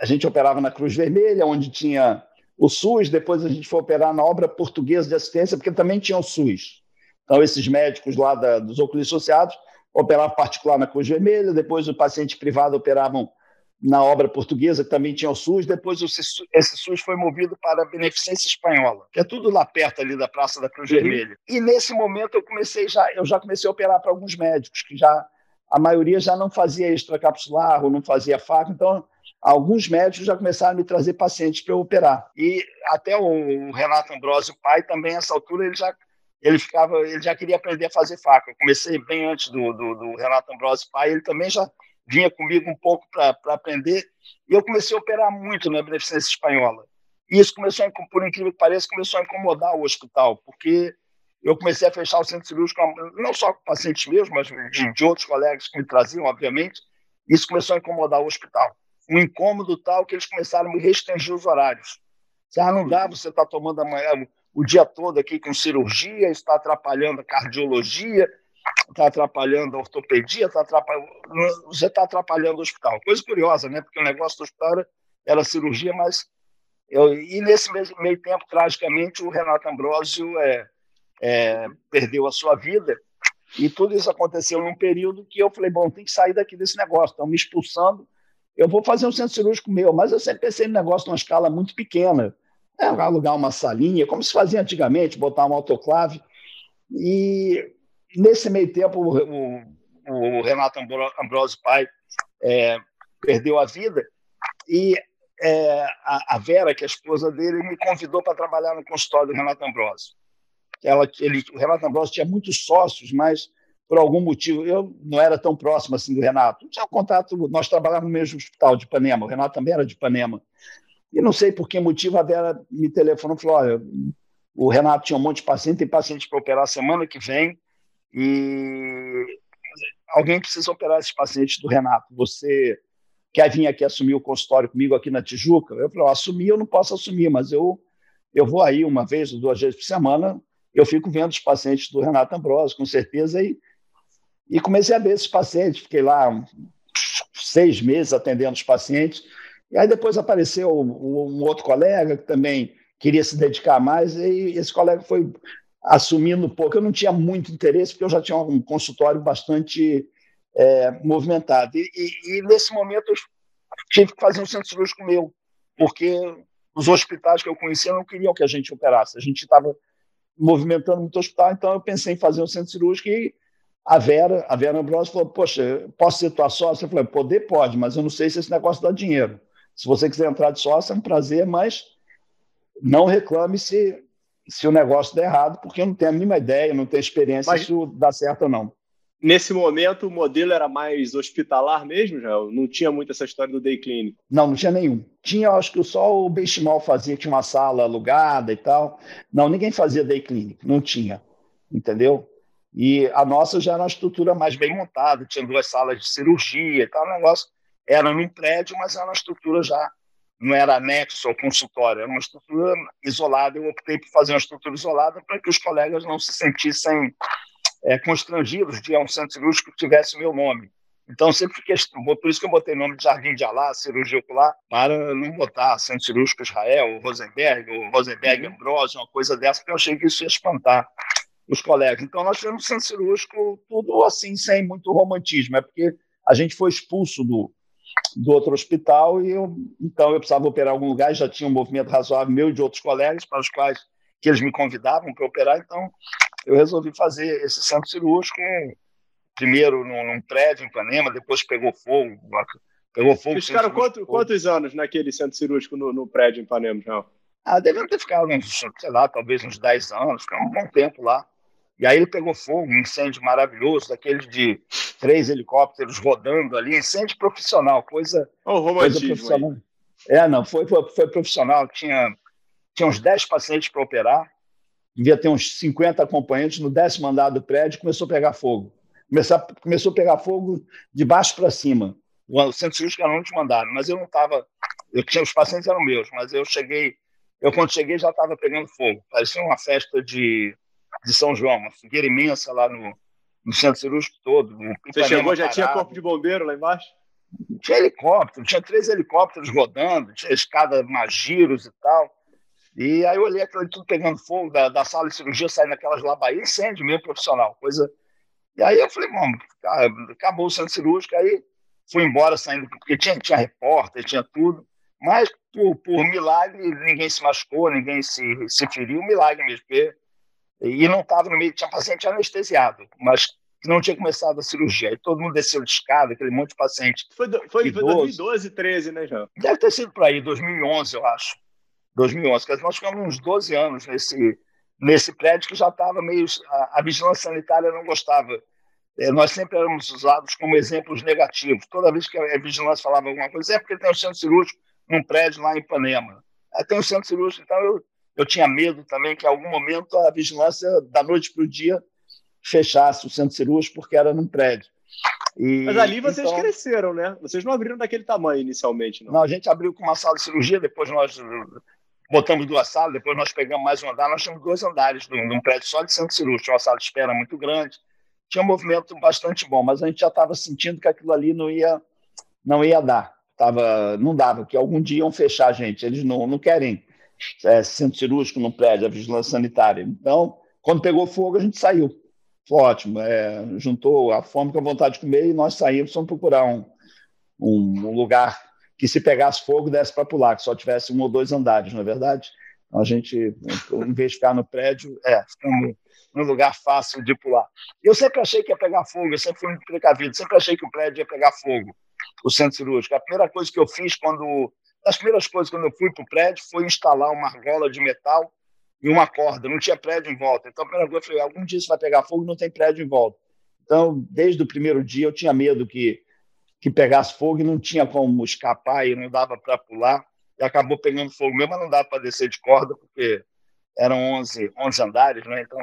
a gente operava na Cruz Vermelha, onde tinha o SUS, depois a gente foi operar na obra portuguesa de assistência, porque também tinha o SUS. Então, esses médicos lá da, dos oculistas associados operavam particular na Cruz Vermelha, depois o paciente privado operavam na obra portuguesa, que também tinha o SUS, depois esse SUS foi movido para a Beneficência Espanhola, que é tudo lá perto ali da Praça da Cruz uhum. Vermelha. E nesse momento eu comecei já, eu já comecei a operar para alguns médicos que já a maioria já não fazia extracapsular ou não fazia faca, então alguns médicos já começaram a me trazer pacientes para eu operar. E até o Renato Ambrosio, pai, também nessa altura ele já ele ficava, ele já queria aprender a fazer faca. Eu comecei bem antes do, do, do Renato Ambrosio, pai, ele também já vinha comigo um pouco para aprender, e eu comecei a operar muito na Beneficência Espanhola. E isso começou, a, por incrível que pareça, começou a incomodar o hospital, porque eu comecei a fechar o centro cirúrgico, não só com pacientes meus, mas de, de outros colegas que me traziam, obviamente. Isso começou a incomodar o hospital. Um incômodo tal que eles começaram a me restringir os horários. Ah, não dá, você está tomando amanhã o dia todo aqui com cirurgia, está atrapalhando a cardiologia, está atrapalhando a ortopedia, tá atrapalhando, você está atrapalhando o hospital. Coisa curiosa, né? Porque o negócio do hospital era, era cirurgia, mas. Eu, e nesse meio, tempo, tragicamente, o Renato Ambrosio é, é, perdeu a sua vida. E tudo isso aconteceu num período que eu falei: bom, tem que sair daqui desse negócio, estão me expulsando. Eu vou fazer um centro cirúrgico meu, mas eu sempre pensei no negócio numa escala muito pequena. É, alugar uma salinha, como se fazia antigamente, botar um autoclave. E Nesse meio tempo, o, o, o Renato Ambrosio pai é, perdeu a vida e é, a, a, Vera, que é a esposa dele, me convidou para trabalhar no consultório do Renato Ambrosio. Ela, ele, o Renato Ambrosio tinha muitos sócios, mas por algum motivo eu não era tão próximo assim do Renato. Tinha um contato, nós trabalhávamos no mesmo hospital de Ipanema, o Renato também era de Ipanema. E não sei por que motivo a Vera me telefonou e falou: olha, o Renato tinha um monte de paciente, tem paciente para operar semana que vem, e alguém precisa operar esses pacientes do Renato. Você quer vir aqui assumir o consultório comigo aqui na Tijuca? Eu falei, assumir eu não posso assumir, mas eu, eu vou aí uma vez ou duas vezes por semana, eu fico vendo os pacientes do Renato Ambrosio, com certeza, e, e comecei a ver esses pacientes, fiquei lá seis meses atendendo os pacientes, e aí depois apareceu um outro colega que também queria se dedicar mais, e esse colega foi assumindo um pouco. Eu não tinha muito interesse, porque eu já tinha um consultório bastante é, movimentado. E, e, e, nesse momento eu tive que fazer um centro cirúrgico meu, porque os hospitais que eu conhecia não queriam que a gente operasse. A gente estava movimentando muito hospital, então eu pensei em fazer um centro cirúrgico e a Vera, a Vera Ambrosio falou, poxa, posso ser tua sócia? Eu falei, poder pode, mas eu não sei se esse negócio dá dinheiro. Se você quiser entrar de sócia, é um prazer, mas não reclame se se o negócio der errado, porque eu não tenho a mínima ideia, não tenho experiência Mas... se dá certo ou não. Nesse momento, o modelo era mais hospitalar mesmo, já? Não tinha muito essa história do day clinic? Não, não tinha nenhum. Tinha, acho que só o Benchimol fazia, tinha uma sala alugada e tal. Não, ninguém fazia day clinic, não tinha, entendeu? E a nossa já era uma estrutura mais bem montada, tinha duas salas de cirurgia e tal, o negócio era num prédio, mas era uma estrutura já, não era anexo ao consultório, era uma estrutura isolada. Eu optei por fazer uma estrutura isolada para que os colegas não se sentissem é, constrangidos de um centro cirúrgico que tivesse meu nome. Então, sempre fiquei. Por isso que eu botei o nome de Jardim de Alá, cirurgia ocular, para não botar Centro Cirúrgico Israel, Rosenberg, ou Rosenberg uhum. Ambrose, uma coisa dessa, porque eu achei que isso ia espantar os colegas. Então, nós tivemos Centro Cirúrgico tudo assim, sem muito romantismo. É porque a gente foi expulso do, do outro hospital e eu, então eu precisava operar em algum lugar, já tinha um movimento razoável meu e de outros colegas para os quais que eles me convidavam para operar, então eu resolvi fazer esse centro cirúrgico primeiro num, num prédio em Ipanema, depois pegou fogo. Pegou fogo. Ficaram quanto, quantos anos naquele centro cirúrgico no, no prédio em Ipanema, João? Ah, devem ter ficado uns, sei lá, talvez uns 10 anos, ficou um bom tempo lá. E aí ele pegou fogo, um incêndio maravilhoso, daqueles de três helicópteros rodando ali, incêndio profissional, coisa, oh, coisa profissional. Aí. É, não, foi, foi, foi profissional, tinha, tinha uns 10 pacientes para operar, devia ter uns 50 acompanhantes, no décimo andar do prédio começou a pegar fogo. Começou, começou a pegar fogo de baixo para cima. O centro cirúrgico era no último andar, mas eu não estava. Eu tinha os pacientes eram meus, mas eu cheguei. Eu quando cheguei já estava pegando fogo. Parecia uma festa de, de São João, uma fogueira imensa lá no, no centro cirúrgico todo. Você chegou já parado. tinha corpo de bombeiro lá embaixo? Tinha helicóptero, tinha três helicópteros rodando, tinha escada mais giros e tal. E aí eu olhei aquilo tudo pegando fogo, da, da sala de cirurgia saindo aquelas labaídas, incêndio mesmo profissional, coisa. E aí eu falei, bom, acabou o centro cirúrgico, aí fui embora saindo, porque tinha, tinha repórter, tinha tudo, mas por, por milagre ninguém se machucou, ninguém se, se feriu, milagre mesmo, porque, e não estava no meio, tinha paciente anestesiado, mas não tinha começado a cirurgia. Aí todo mundo desceu de escada, aquele monte de paciente. Foi, foi, foi 2012, 13, né, João? Deve ter sido por aí, 2011, eu acho. 2011. Quer dizer, nós ficamos uns 12 anos nesse, nesse prédio que já estava meio. A, a, vigilância sanitária não gostava. É, nós sempre éramos usados como exemplos negativos. Toda vez que a vigilância falava alguma coisa, é porque tem um centro cirúrgico num prédio lá em Ipanema. É, tem um centro cirúrgico, então eu, eu tinha medo também que em algum momento a vigilância, da noite para o dia, fechasse o centro cirúrgico porque era num prédio. E, Mas ali vocês então, cresceram, né? Vocês não abriram daquele tamanho inicialmente, não? Não, a gente abriu com uma sala de cirurgia, depois nós botamos duas salas, depois nós pegamos mais um andar, nós tínhamos dois andares num, prédio só de centro cirúrgico, tinha uma sala de espera muito grande, tinha um movimento bastante bom, mas a gente já estava sentindo que aquilo ali não ia, não ia dar, tava, não dava, que algum dia iam fechar a gente, eles não, não querem é, centro cirúrgico no prédio, a vigilância sanitária. Então, quando pegou fogo, a gente saiu. Foi ótimo, é, juntou a fome com a vontade de comer e nós saímos, fomos procurar um, um, lugar que se pegasse fogo desse para pular, que só tivesse um ou dois andares, não é verdade? Então, a gente, em vez de ficar no prédio, é, num lugar fácil de pular. Eu sempre achei que ia pegar fogo, eu sempre fui muito precavido, sempre achei que o prédio ia pegar fogo, o centro cirúrgico. A primeira coisa que eu fiz quando. As primeiras coisas quando eu fui para o prédio foi instalar uma argola de metal e uma corda, não tinha prédio em volta. Então, a primeira coisa eu falei: algum dia isso vai pegar fogo não tem prédio em volta. Então, desde o primeiro dia, eu tinha medo que que pegasse fogo e não tinha como escapar e não dava para pular. E acabou pegando fogo mesmo, mas não dava para descer de corda, porque eram 11, 11 andares, né? então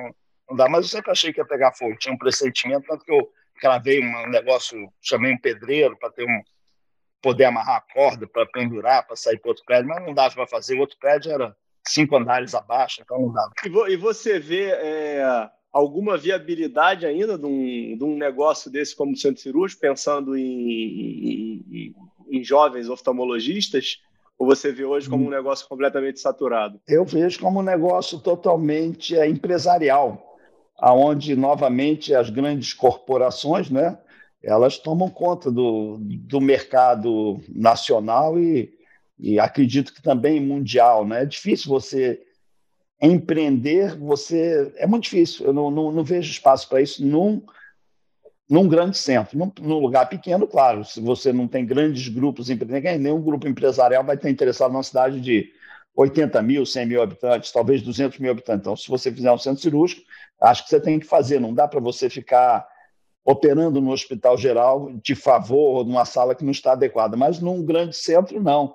não dá. Mas eu sempre achei que ia pegar fogo, tinha um pressentimento, tanto que eu gravei um negócio, chamei um pedreiro para ter um poder amarrar a corda para pendurar, para sair para outro prédio, mas não dava para fazer. O outro prédio era cinco andares abaixo, então não dava. E, você vê é, alguma viabilidade ainda de um, de um negócio desse como centro cirúrgico, pensando em, em, em jovens oftalmologistas? Ou você vê hoje como um negócio completamente saturado? Eu vejo como um negócio totalmente é, empresarial, aonde novamente as grandes corporações, né, elas tomam conta do, do mercado nacional e, e acredito que também mundial, né? É difícil você empreender, você é muito difícil. Eu não, não, não vejo espaço para isso num, num grande centro. Num, num, lugar pequeno, claro, se você não tem grandes grupos empreendedores, nenhum grupo empresarial vai estar interessado numa cidade de 80 mil, 100 mil habitantes, talvez 200 mil habitantes. Então, se você fizer um centro cirúrgico, acho que você tem que fazer. Não dá para você ficar operando no hospital geral de favor ou numa sala que não está adequada. Mas num grande centro, não.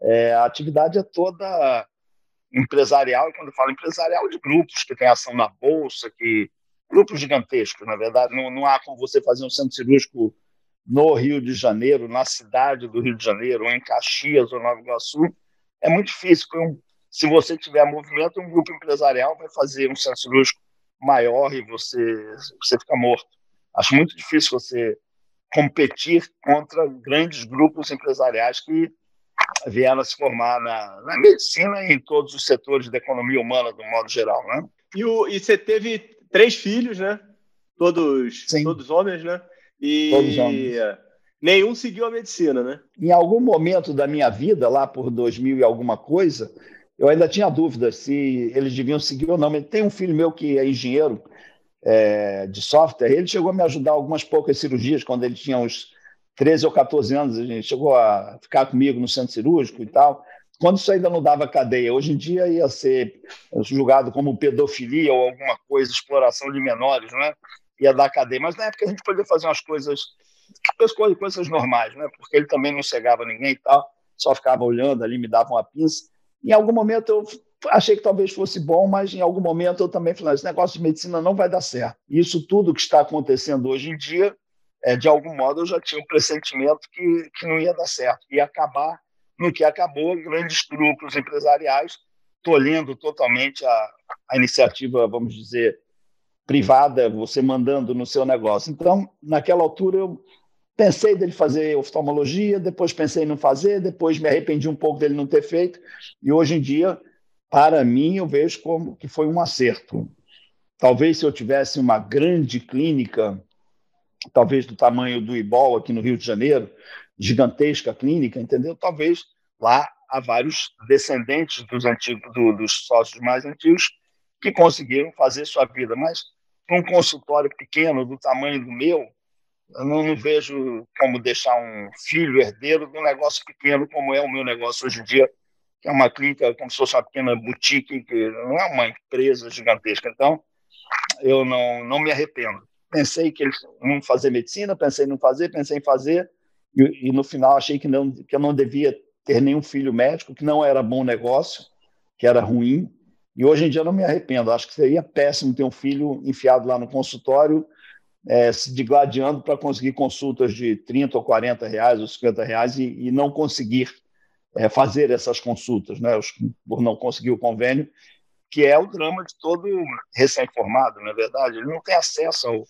É, a atividade é toda empresarial, e quando eu falo empresarial, de grupos que têm ação na bolsa, que grupos gigantescos, na verdade. Não, não há como você fazer um centro cirúrgico no Rio de Janeiro, na cidade do Rio de Janeiro, ou em Caxias ou Nova Iguaçu. É muito difícil. Se você tiver movimento, um grupo empresarial vai fazer um centro cirúrgico maior e você, você fica morto. Acho muito difícil você competir contra grandes grupos empresariais que vieram a se formar na, na medicina e em todos os setores da economia humana, do modo geral. Né? E, o, e você teve três filhos, né? Todos, todos homens, né? E todos homens. nenhum seguiu a medicina, né? Em algum momento da minha vida, lá por 2000 e alguma coisa, eu ainda tinha dúvida se eles deviam seguir ou não. Mas tem um filho meu que é engenheiro é, de software, ele chegou a me ajudar algumas poucas cirurgias quando ele tinha uns 13 ou 14 anos, ele chegou a ficar comigo no centro cirúrgico e tal. Quando isso ainda não dava cadeia, hoje em dia ia ser julgado como pedofilia ou alguma coisa, exploração de menores, né? ia dar cadeia. Mas na época a gente podia fazer umas coisas, coisas, coisas normais, né? porque ele também não cegava ninguém e tal, só ficava olhando ali, me dava uma pinça. Em algum momento eu achei que talvez fosse bom, mas em algum momento eu também falei: esse negócio de medicina não vai dar certo. Isso tudo que está acontecendo hoje em dia, é, de algum modo eu já tinha um pressentimento que, que não ia dar certo, ia acabar no que acabou grandes grupos empresariais tolhendo totalmente a, a iniciativa, vamos dizer, privada, você mandando no seu negócio. Então, naquela altura, eu Pensei dele fazer oftalmologia, depois pensei em não fazer, depois me arrependi um pouco dele não ter feito, e hoje em dia, para mim, eu vejo como que foi um acerto. Talvez se eu tivesse uma grande clínica, talvez do tamanho do IBOL aqui no Rio de Janeiro, gigantesca clínica, entendeu? Talvez lá há vários descendentes dos antigos, do, dos sócios mais antigos que conseguiram fazer sua vida, mas um consultório pequeno do tamanho do meu, eu não, não, vejo como deixar um filho herdeiro de um negócio pequeno como é o meu negócio hoje em dia, que é uma clínica como se fosse uma pequena boutique, que não é uma empresa gigantesca. Então, eu não, não me arrependo. Pensei que eles não fazer medicina, pensei em não fazer, pensei em fazer, e, e no final achei que, não, que eu não devia ter nenhum filho médico, que não era bom negócio, que era ruim. E hoje em dia não me arrependo. Acho que seria péssimo ter um filho enfiado lá no consultório é, se digladiando para conseguir consultas de 30 ou 40 reais ou 50 reais e, e não conseguir é, fazer essas consultas, né, por não conseguir o convênio, que é o drama de todo recém-formado, na é verdade. Ele não tem acesso ao,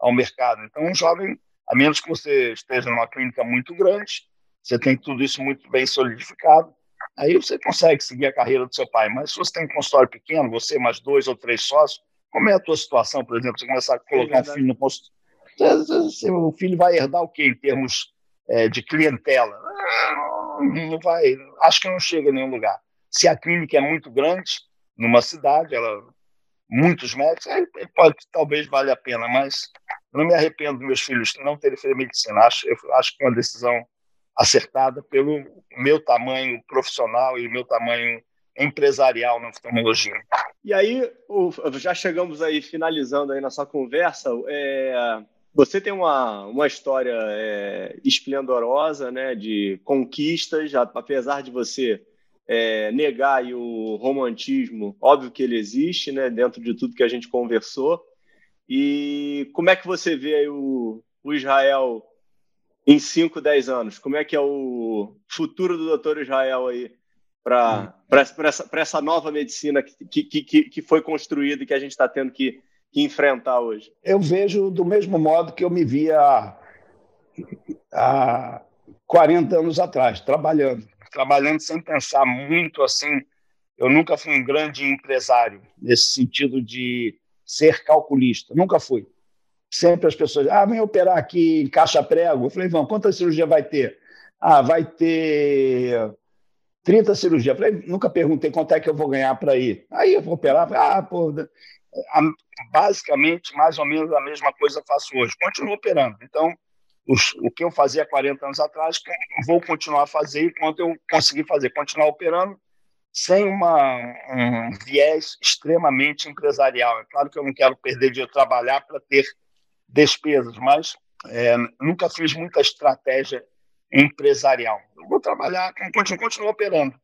ao mercado. Então, um jovem, a menos que você esteja numa clínica muito grande, você tem tudo isso muito bem solidificado, aí você consegue seguir a carreira do seu pai. Mas se você tem um consultório pequeno, você mais dois ou três sócios, como é a tua situação, por exemplo, você começar a colocar é um filho no posto, o filho vai herdar o quê em termos é, de clientela? Não vai, acho que não chega a nenhum lugar. Se a clínica é muito grande, numa cidade, ela muitos médicos, aí pode, talvez valha a pena, mas não me arrependo dos meus filhos não terem feito medicina. Acho, eu acho que é uma decisão acertada pelo meu tamanho profissional e meu tamanho empresarial na oftalmologia. E aí, já chegamos aí, finalizando aí nossa conversa, é, você tem uma, uma história é, esplendorosa, né, de conquistas, apesar de você é, negar o romantismo, óbvio que ele existe, né, dentro de tudo que a gente conversou. E como é que você vê o, o Israel em 5, 10 anos? Como é que é o futuro do doutor Israel aí para essa, essa nova medicina que, que, que, que foi construída e que a gente está tendo que, que, enfrentar hoje? Eu vejo do mesmo modo que eu me via há, há 40 anos atrás, trabalhando. Trabalhando sem pensar muito assim. Eu nunca fui um grande empresário, nesse sentido de ser calculista. Nunca fui. Sempre as pessoas, ah, vem operar aqui em caixa prego. Eu falei, vamos, quantas cirurgia vai ter? Ah, vai ter 30 cirurgias. Falei, nunca perguntei quanto é que eu vou ganhar para ir. Aí eu vou operar, ah, pô, basicamente, mais ou menos a mesma coisa faço hoje. Continuo operando. Então, os, o que eu fazia 40 anos atrás, vou continuar a fazer enquanto eu conseguir fazer. Continuar operando, sem uma, um viés extremamente empresarial. É claro que eu não quero perder de trabalhar para ter despesas, mas é, nunca fiz muita estratégia empresarial. Eu vou trabalhar, continuo, continuo operando,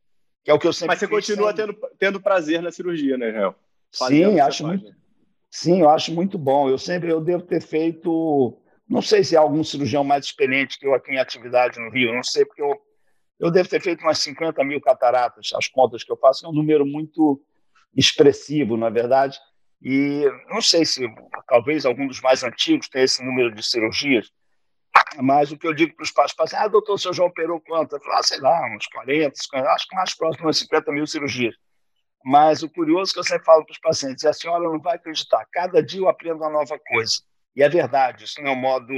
que é o que eu sempre Mas você continua tendo, tendo prazer na cirurgia, né, Israel? Sim, acho muito, sim, eu acho muito bom. Eu sempre eu devo ter feito, não sei se há algum cirurgião mais experiente que eu aqui em atividade no Rio, não sei, porque eu, eu devo ter feito umas 50 mil cataratas, as contas que eu faço, é um número muito expressivo, na é verdade. E não sei se talvez algum dos mais antigos tenha esse número de cirurgias, mas o que eu digo para os pacientes, ah, doutor, o senhor já operou quanto? Eu falo, ah, sei lá, uns 40, 50, acho que mais próximo de 50 mil cirurgias. Mas o curioso é que eu sempre falo para os pacientes, a senhora não vai acreditar, cada dia eu aprendo uma nova coisa. E é verdade, isso não é um modo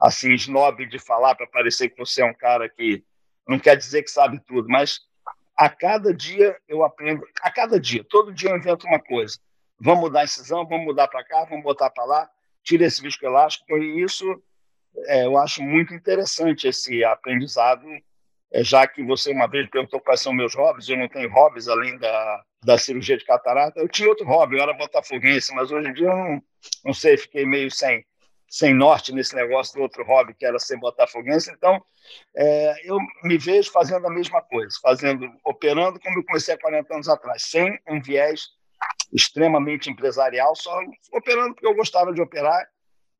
assim, snob de falar para parecer que você é um cara que não quer dizer que sabe tudo, mas a cada dia eu aprendo, a cada dia, todo dia eu invento uma coisa. Vamos mudar a incisão, vamos mudar para cá, vamos botar para lá, tira esse viscoelástico, e isso é, eu acho muito interessante esse aprendizado, é, já que você uma vez perguntou quais são meus hobbies, eu não tenho hobbies além da, da cirurgia de catarata. Eu tinha outro hobby, eu era botafoguense, mas hoje em dia eu não, não sei, fiquei meio sem, sem norte nesse negócio do outro hobby, que era ser botafoguense. Então, é, eu me vejo fazendo a mesma coisa, fazendo, operando como eu comecei há 40 anos atrás, sem um viés extremamente empresarial, só operando porque eu gostava de operar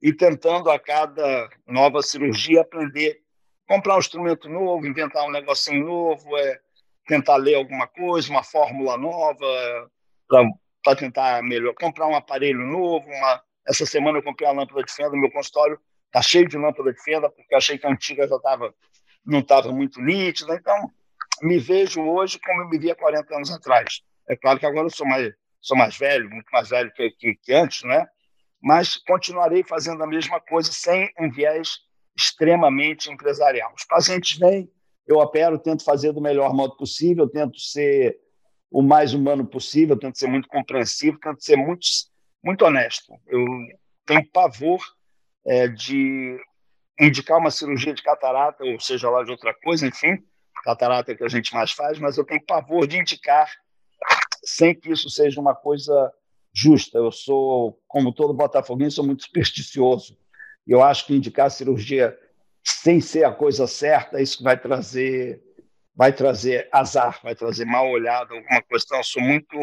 e tentando a cada nova cirurgia aprender, comprar um instrumento novo, inventar um negocinho novo, é, tentar ler alguma coisa, uma fórmula nova para tentar melhor, comprar um aparelho novo. Uma... Essa semana eu comprei a lâmpada de fenda, meu consultório está cheio de lâmpada de fenda, porque achei que a antiga já tava, não estava muito nítida. Então, me vejo hoje como eu me via 40 anos atrás. É claro que agora eu sou mais, sou mais velho, muito mais velho que, que, que antes, né? mas continuarei fazendo a mesma coisa sem um viés extremamente empresarial. Os pacientes vêm, eu opero, tento fazer do melhor modo possível, tento ser o mais humano possível, tento ser muito compreensivo, tento ser muito, muito honesto. Eu tenho pavor é, de indicar uma cirurgia de catarata, ou seja lá de outra coisa, enfim, catarata é que a gente mais faz, mas eu tenho pavor de indicar sem que isso seja uma coisa justa. Eu sou, como todo botafoguense, sou muito supersticioso. Eu acho que indicar cirurgia sem ser a coisa certa, isso vai trazer vai trazer azar, vai trazer mal olhado, alguma questão. Eu sou muito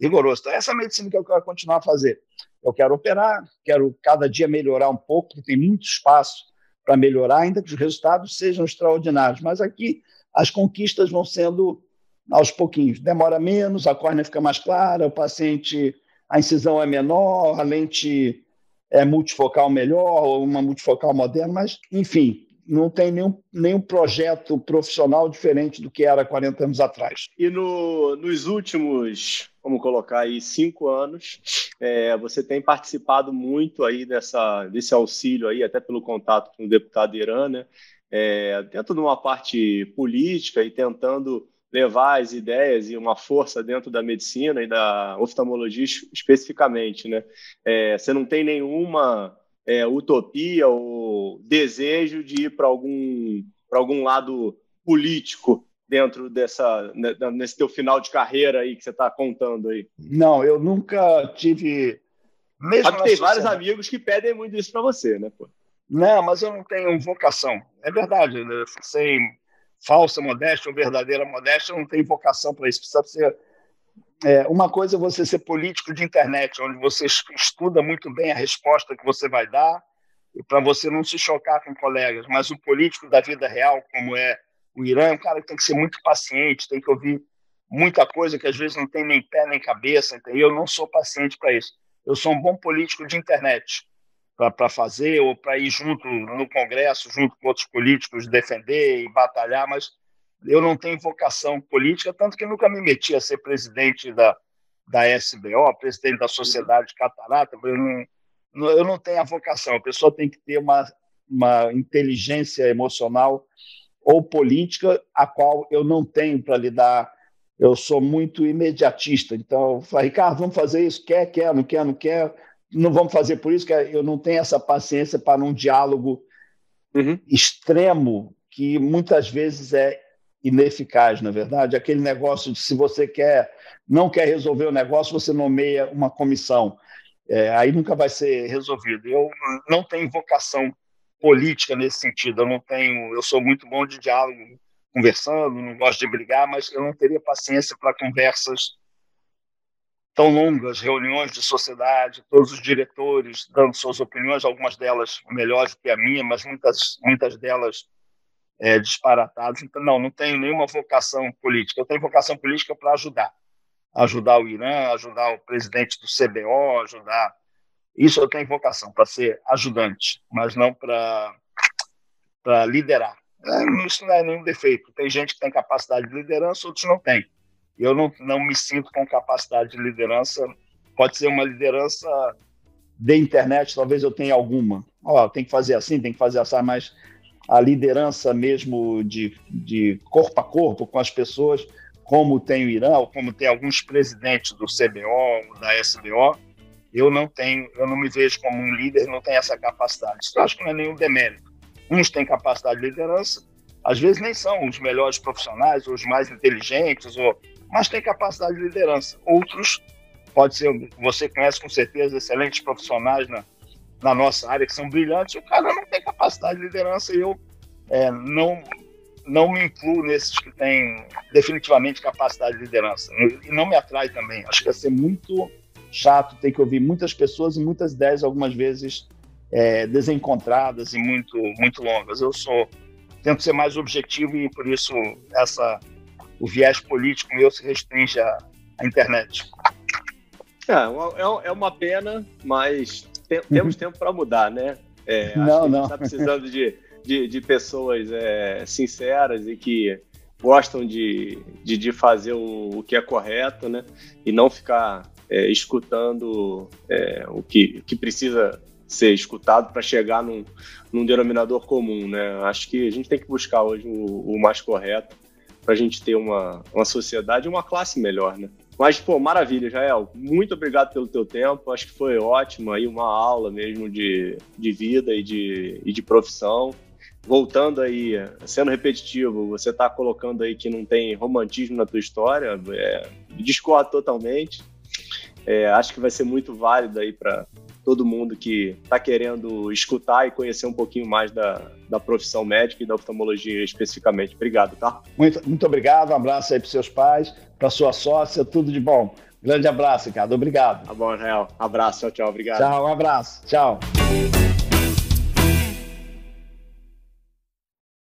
rigoroso. Então, essa é a medicina que eu quero continuar a fazer. Eu quero operar, quero cada dia melhorar um pouco, porque tem muito espaço para melhorar, ainda que os resultados sejam extraordinários. Mas aqui as conquistas vão sendo aos pouquinhos. Demora menos, a córnea fica mais clara, o paciente a incisão é menor, a lente é multifocal melhor, ou uma multifocal moderna, mas, enfim, não tem nenhum, nenhum projeto profissional diferente do que era 40 anos atrás. E no, nos últimos, vamos colocar aí, cinco anos, é, você tem participado muito aí dessa, desse auxílio aí, até pelo contato com o deputado Irã, né? É, dentro de uma parte política e tentando levar as ideias e uma força dentro da medicina e da oftalmologia especificamente, né? É, você não tem nenhuma é, utopia ou desejo de ir para algum para algum lado político dentro dessa né, nesse teu final de carreira aí que você está contando aí? Não, eu nunca tive. Mesmo tem sociedade. vários amigos que pedem muito isso para você, né? Pô? Não, mas eu não tenho vocação. É verdade. Eu sei falsa modéstia ou verdadeira modéstia, não tem vocação para isso. Precisa ser. É, uma coisa é você ser político de internet, onde você estuda muito bem a resposta que você vai dar, para você não se chocar com colegas. Mas o político da vida real, como é o Irã, é um cara que tem que ser muito paciente, tem que ouvir muita coisa que às vezes não tem nem pé nem cabeça. E eu não sou paciente para isso. Eu sou um bom político de internet para fazer ou para ir junto no Congresso, junto com outros políticos, defender e batalhar, mas eu não tenho vocação política, tanto que nunca me meti a ser presidente da, da SBO, presidente da Sociedade Catarata, eu não, eu não tenho a vocação, a pessoa tem que ter uma, uma inteligência emocional ou política, a qual eu não tenho para lidar. Eu sou muito imediatista, então eu falo, Ricardo, vamos fazer isso, quer, quer, não quer, não quer, não vamos fazer por isso, que eu não tenho essa paciência para um diálogo uhum. extremo, que muitas vezes é ineficaz, na verdade. Aquele negócio de se você quer, não quer resolver o negócio, você nomeia uma comissão. É, aí nunca vai ser resolvido. Eu não tenho vocação política nesse sentido. Eu não tenho, eu sou muito bom de diálogo, conversando, não gosto de brigar, mas eu não teria paciência para conversas tão longas, reuniões de sociedade, todos os diretores dando suas opiniões, algumas delas melhores que a minha, mas muitas muitas delas é, disparatadas. Então, não, não tenho nenhuma vocação política. Eu tenho vocação política para ajudar. Ajudar o Irã, ajudar o presidente do CBO, ajudar. Isso eu tenho vocação, para ser ajudante, mas não para liderar. É, isso não é nenhum defeito. Tem gente que tem capacidade de liderança, outros não têm. Eu não, não me sinto com capacidade de liderança. Pode ser uma liderança de internet, talvez eu tenha alguma. Tem que fazer assim, tem que fazer assim, mas a liderança mesmo de, de corpo a corpo com as pessoas, como tem o Irã, ou como tem alguns presidentes do CBO, da SBO, eu não tenho, eu não me vejo como um líder, não tenho essa capacidade. Isso eu acho que não é nenhum demérito. Uns têm capacidade de liderança, às vezes nem são os melhores profissionais, os mais inteligentes, ou, mas têm capacidade de liderança. Outros, pode ser, você conhece com certeza excelentes profissionais na, na nossa área que são brilhantes, o cara não tem capacidade de liderança e eu é, não, não me incluo nesses que têm definitivamente capacidade de liderança. E não me atrai também. Acho que vai ser muito chato ter que ouvir muitas pessoas e muitas ideias, algumas vezes é, desencontradas e muito, muito longas. Eu sou tento ser mais objetivo e por isso essa o viés político meu se restringe à, à internet. É, é, é uma pena, mas tem, temos tempo para mudar, né? É, não, não. está precisando de, de, de pessoas é, sinceras e que gostam de, de, de fazer o, o, que é correto, né? E não ficar é, escutando é, o, que, que precisa ser escutado para chegar num, num denominador comum, né? Acho que a gente tem que buscar hoje o, o mais correto para a gente ter uma, uma sociedade e uma classe melhor, né? Mas, pô, maravilha, Jael. Muito obrigado pelo teu tempo. Acho que foi ótimo aí, uma aula mesmo de, de vida e de, e de profissão. Voltando aí, sendo repetitivo, você está colocando aí que não tem romantismo na tua história, é, discordo totalmente. É, acho que vai ser muito válido aí para todo mundo que está querendo escutar e conhecer um pouquinho mais da, da profissão médica e da oftalmologia especificamente. Obrigado, tá? Muito, muito obrigado, um abraço aí para seus pais, para sua sócia, tudo de bom. Grande abraço, Ricardo. Obrigado. Tá bom, Real. Abraço, tchau, tchau. Obrigado. Tchau, um abraço. Tchau.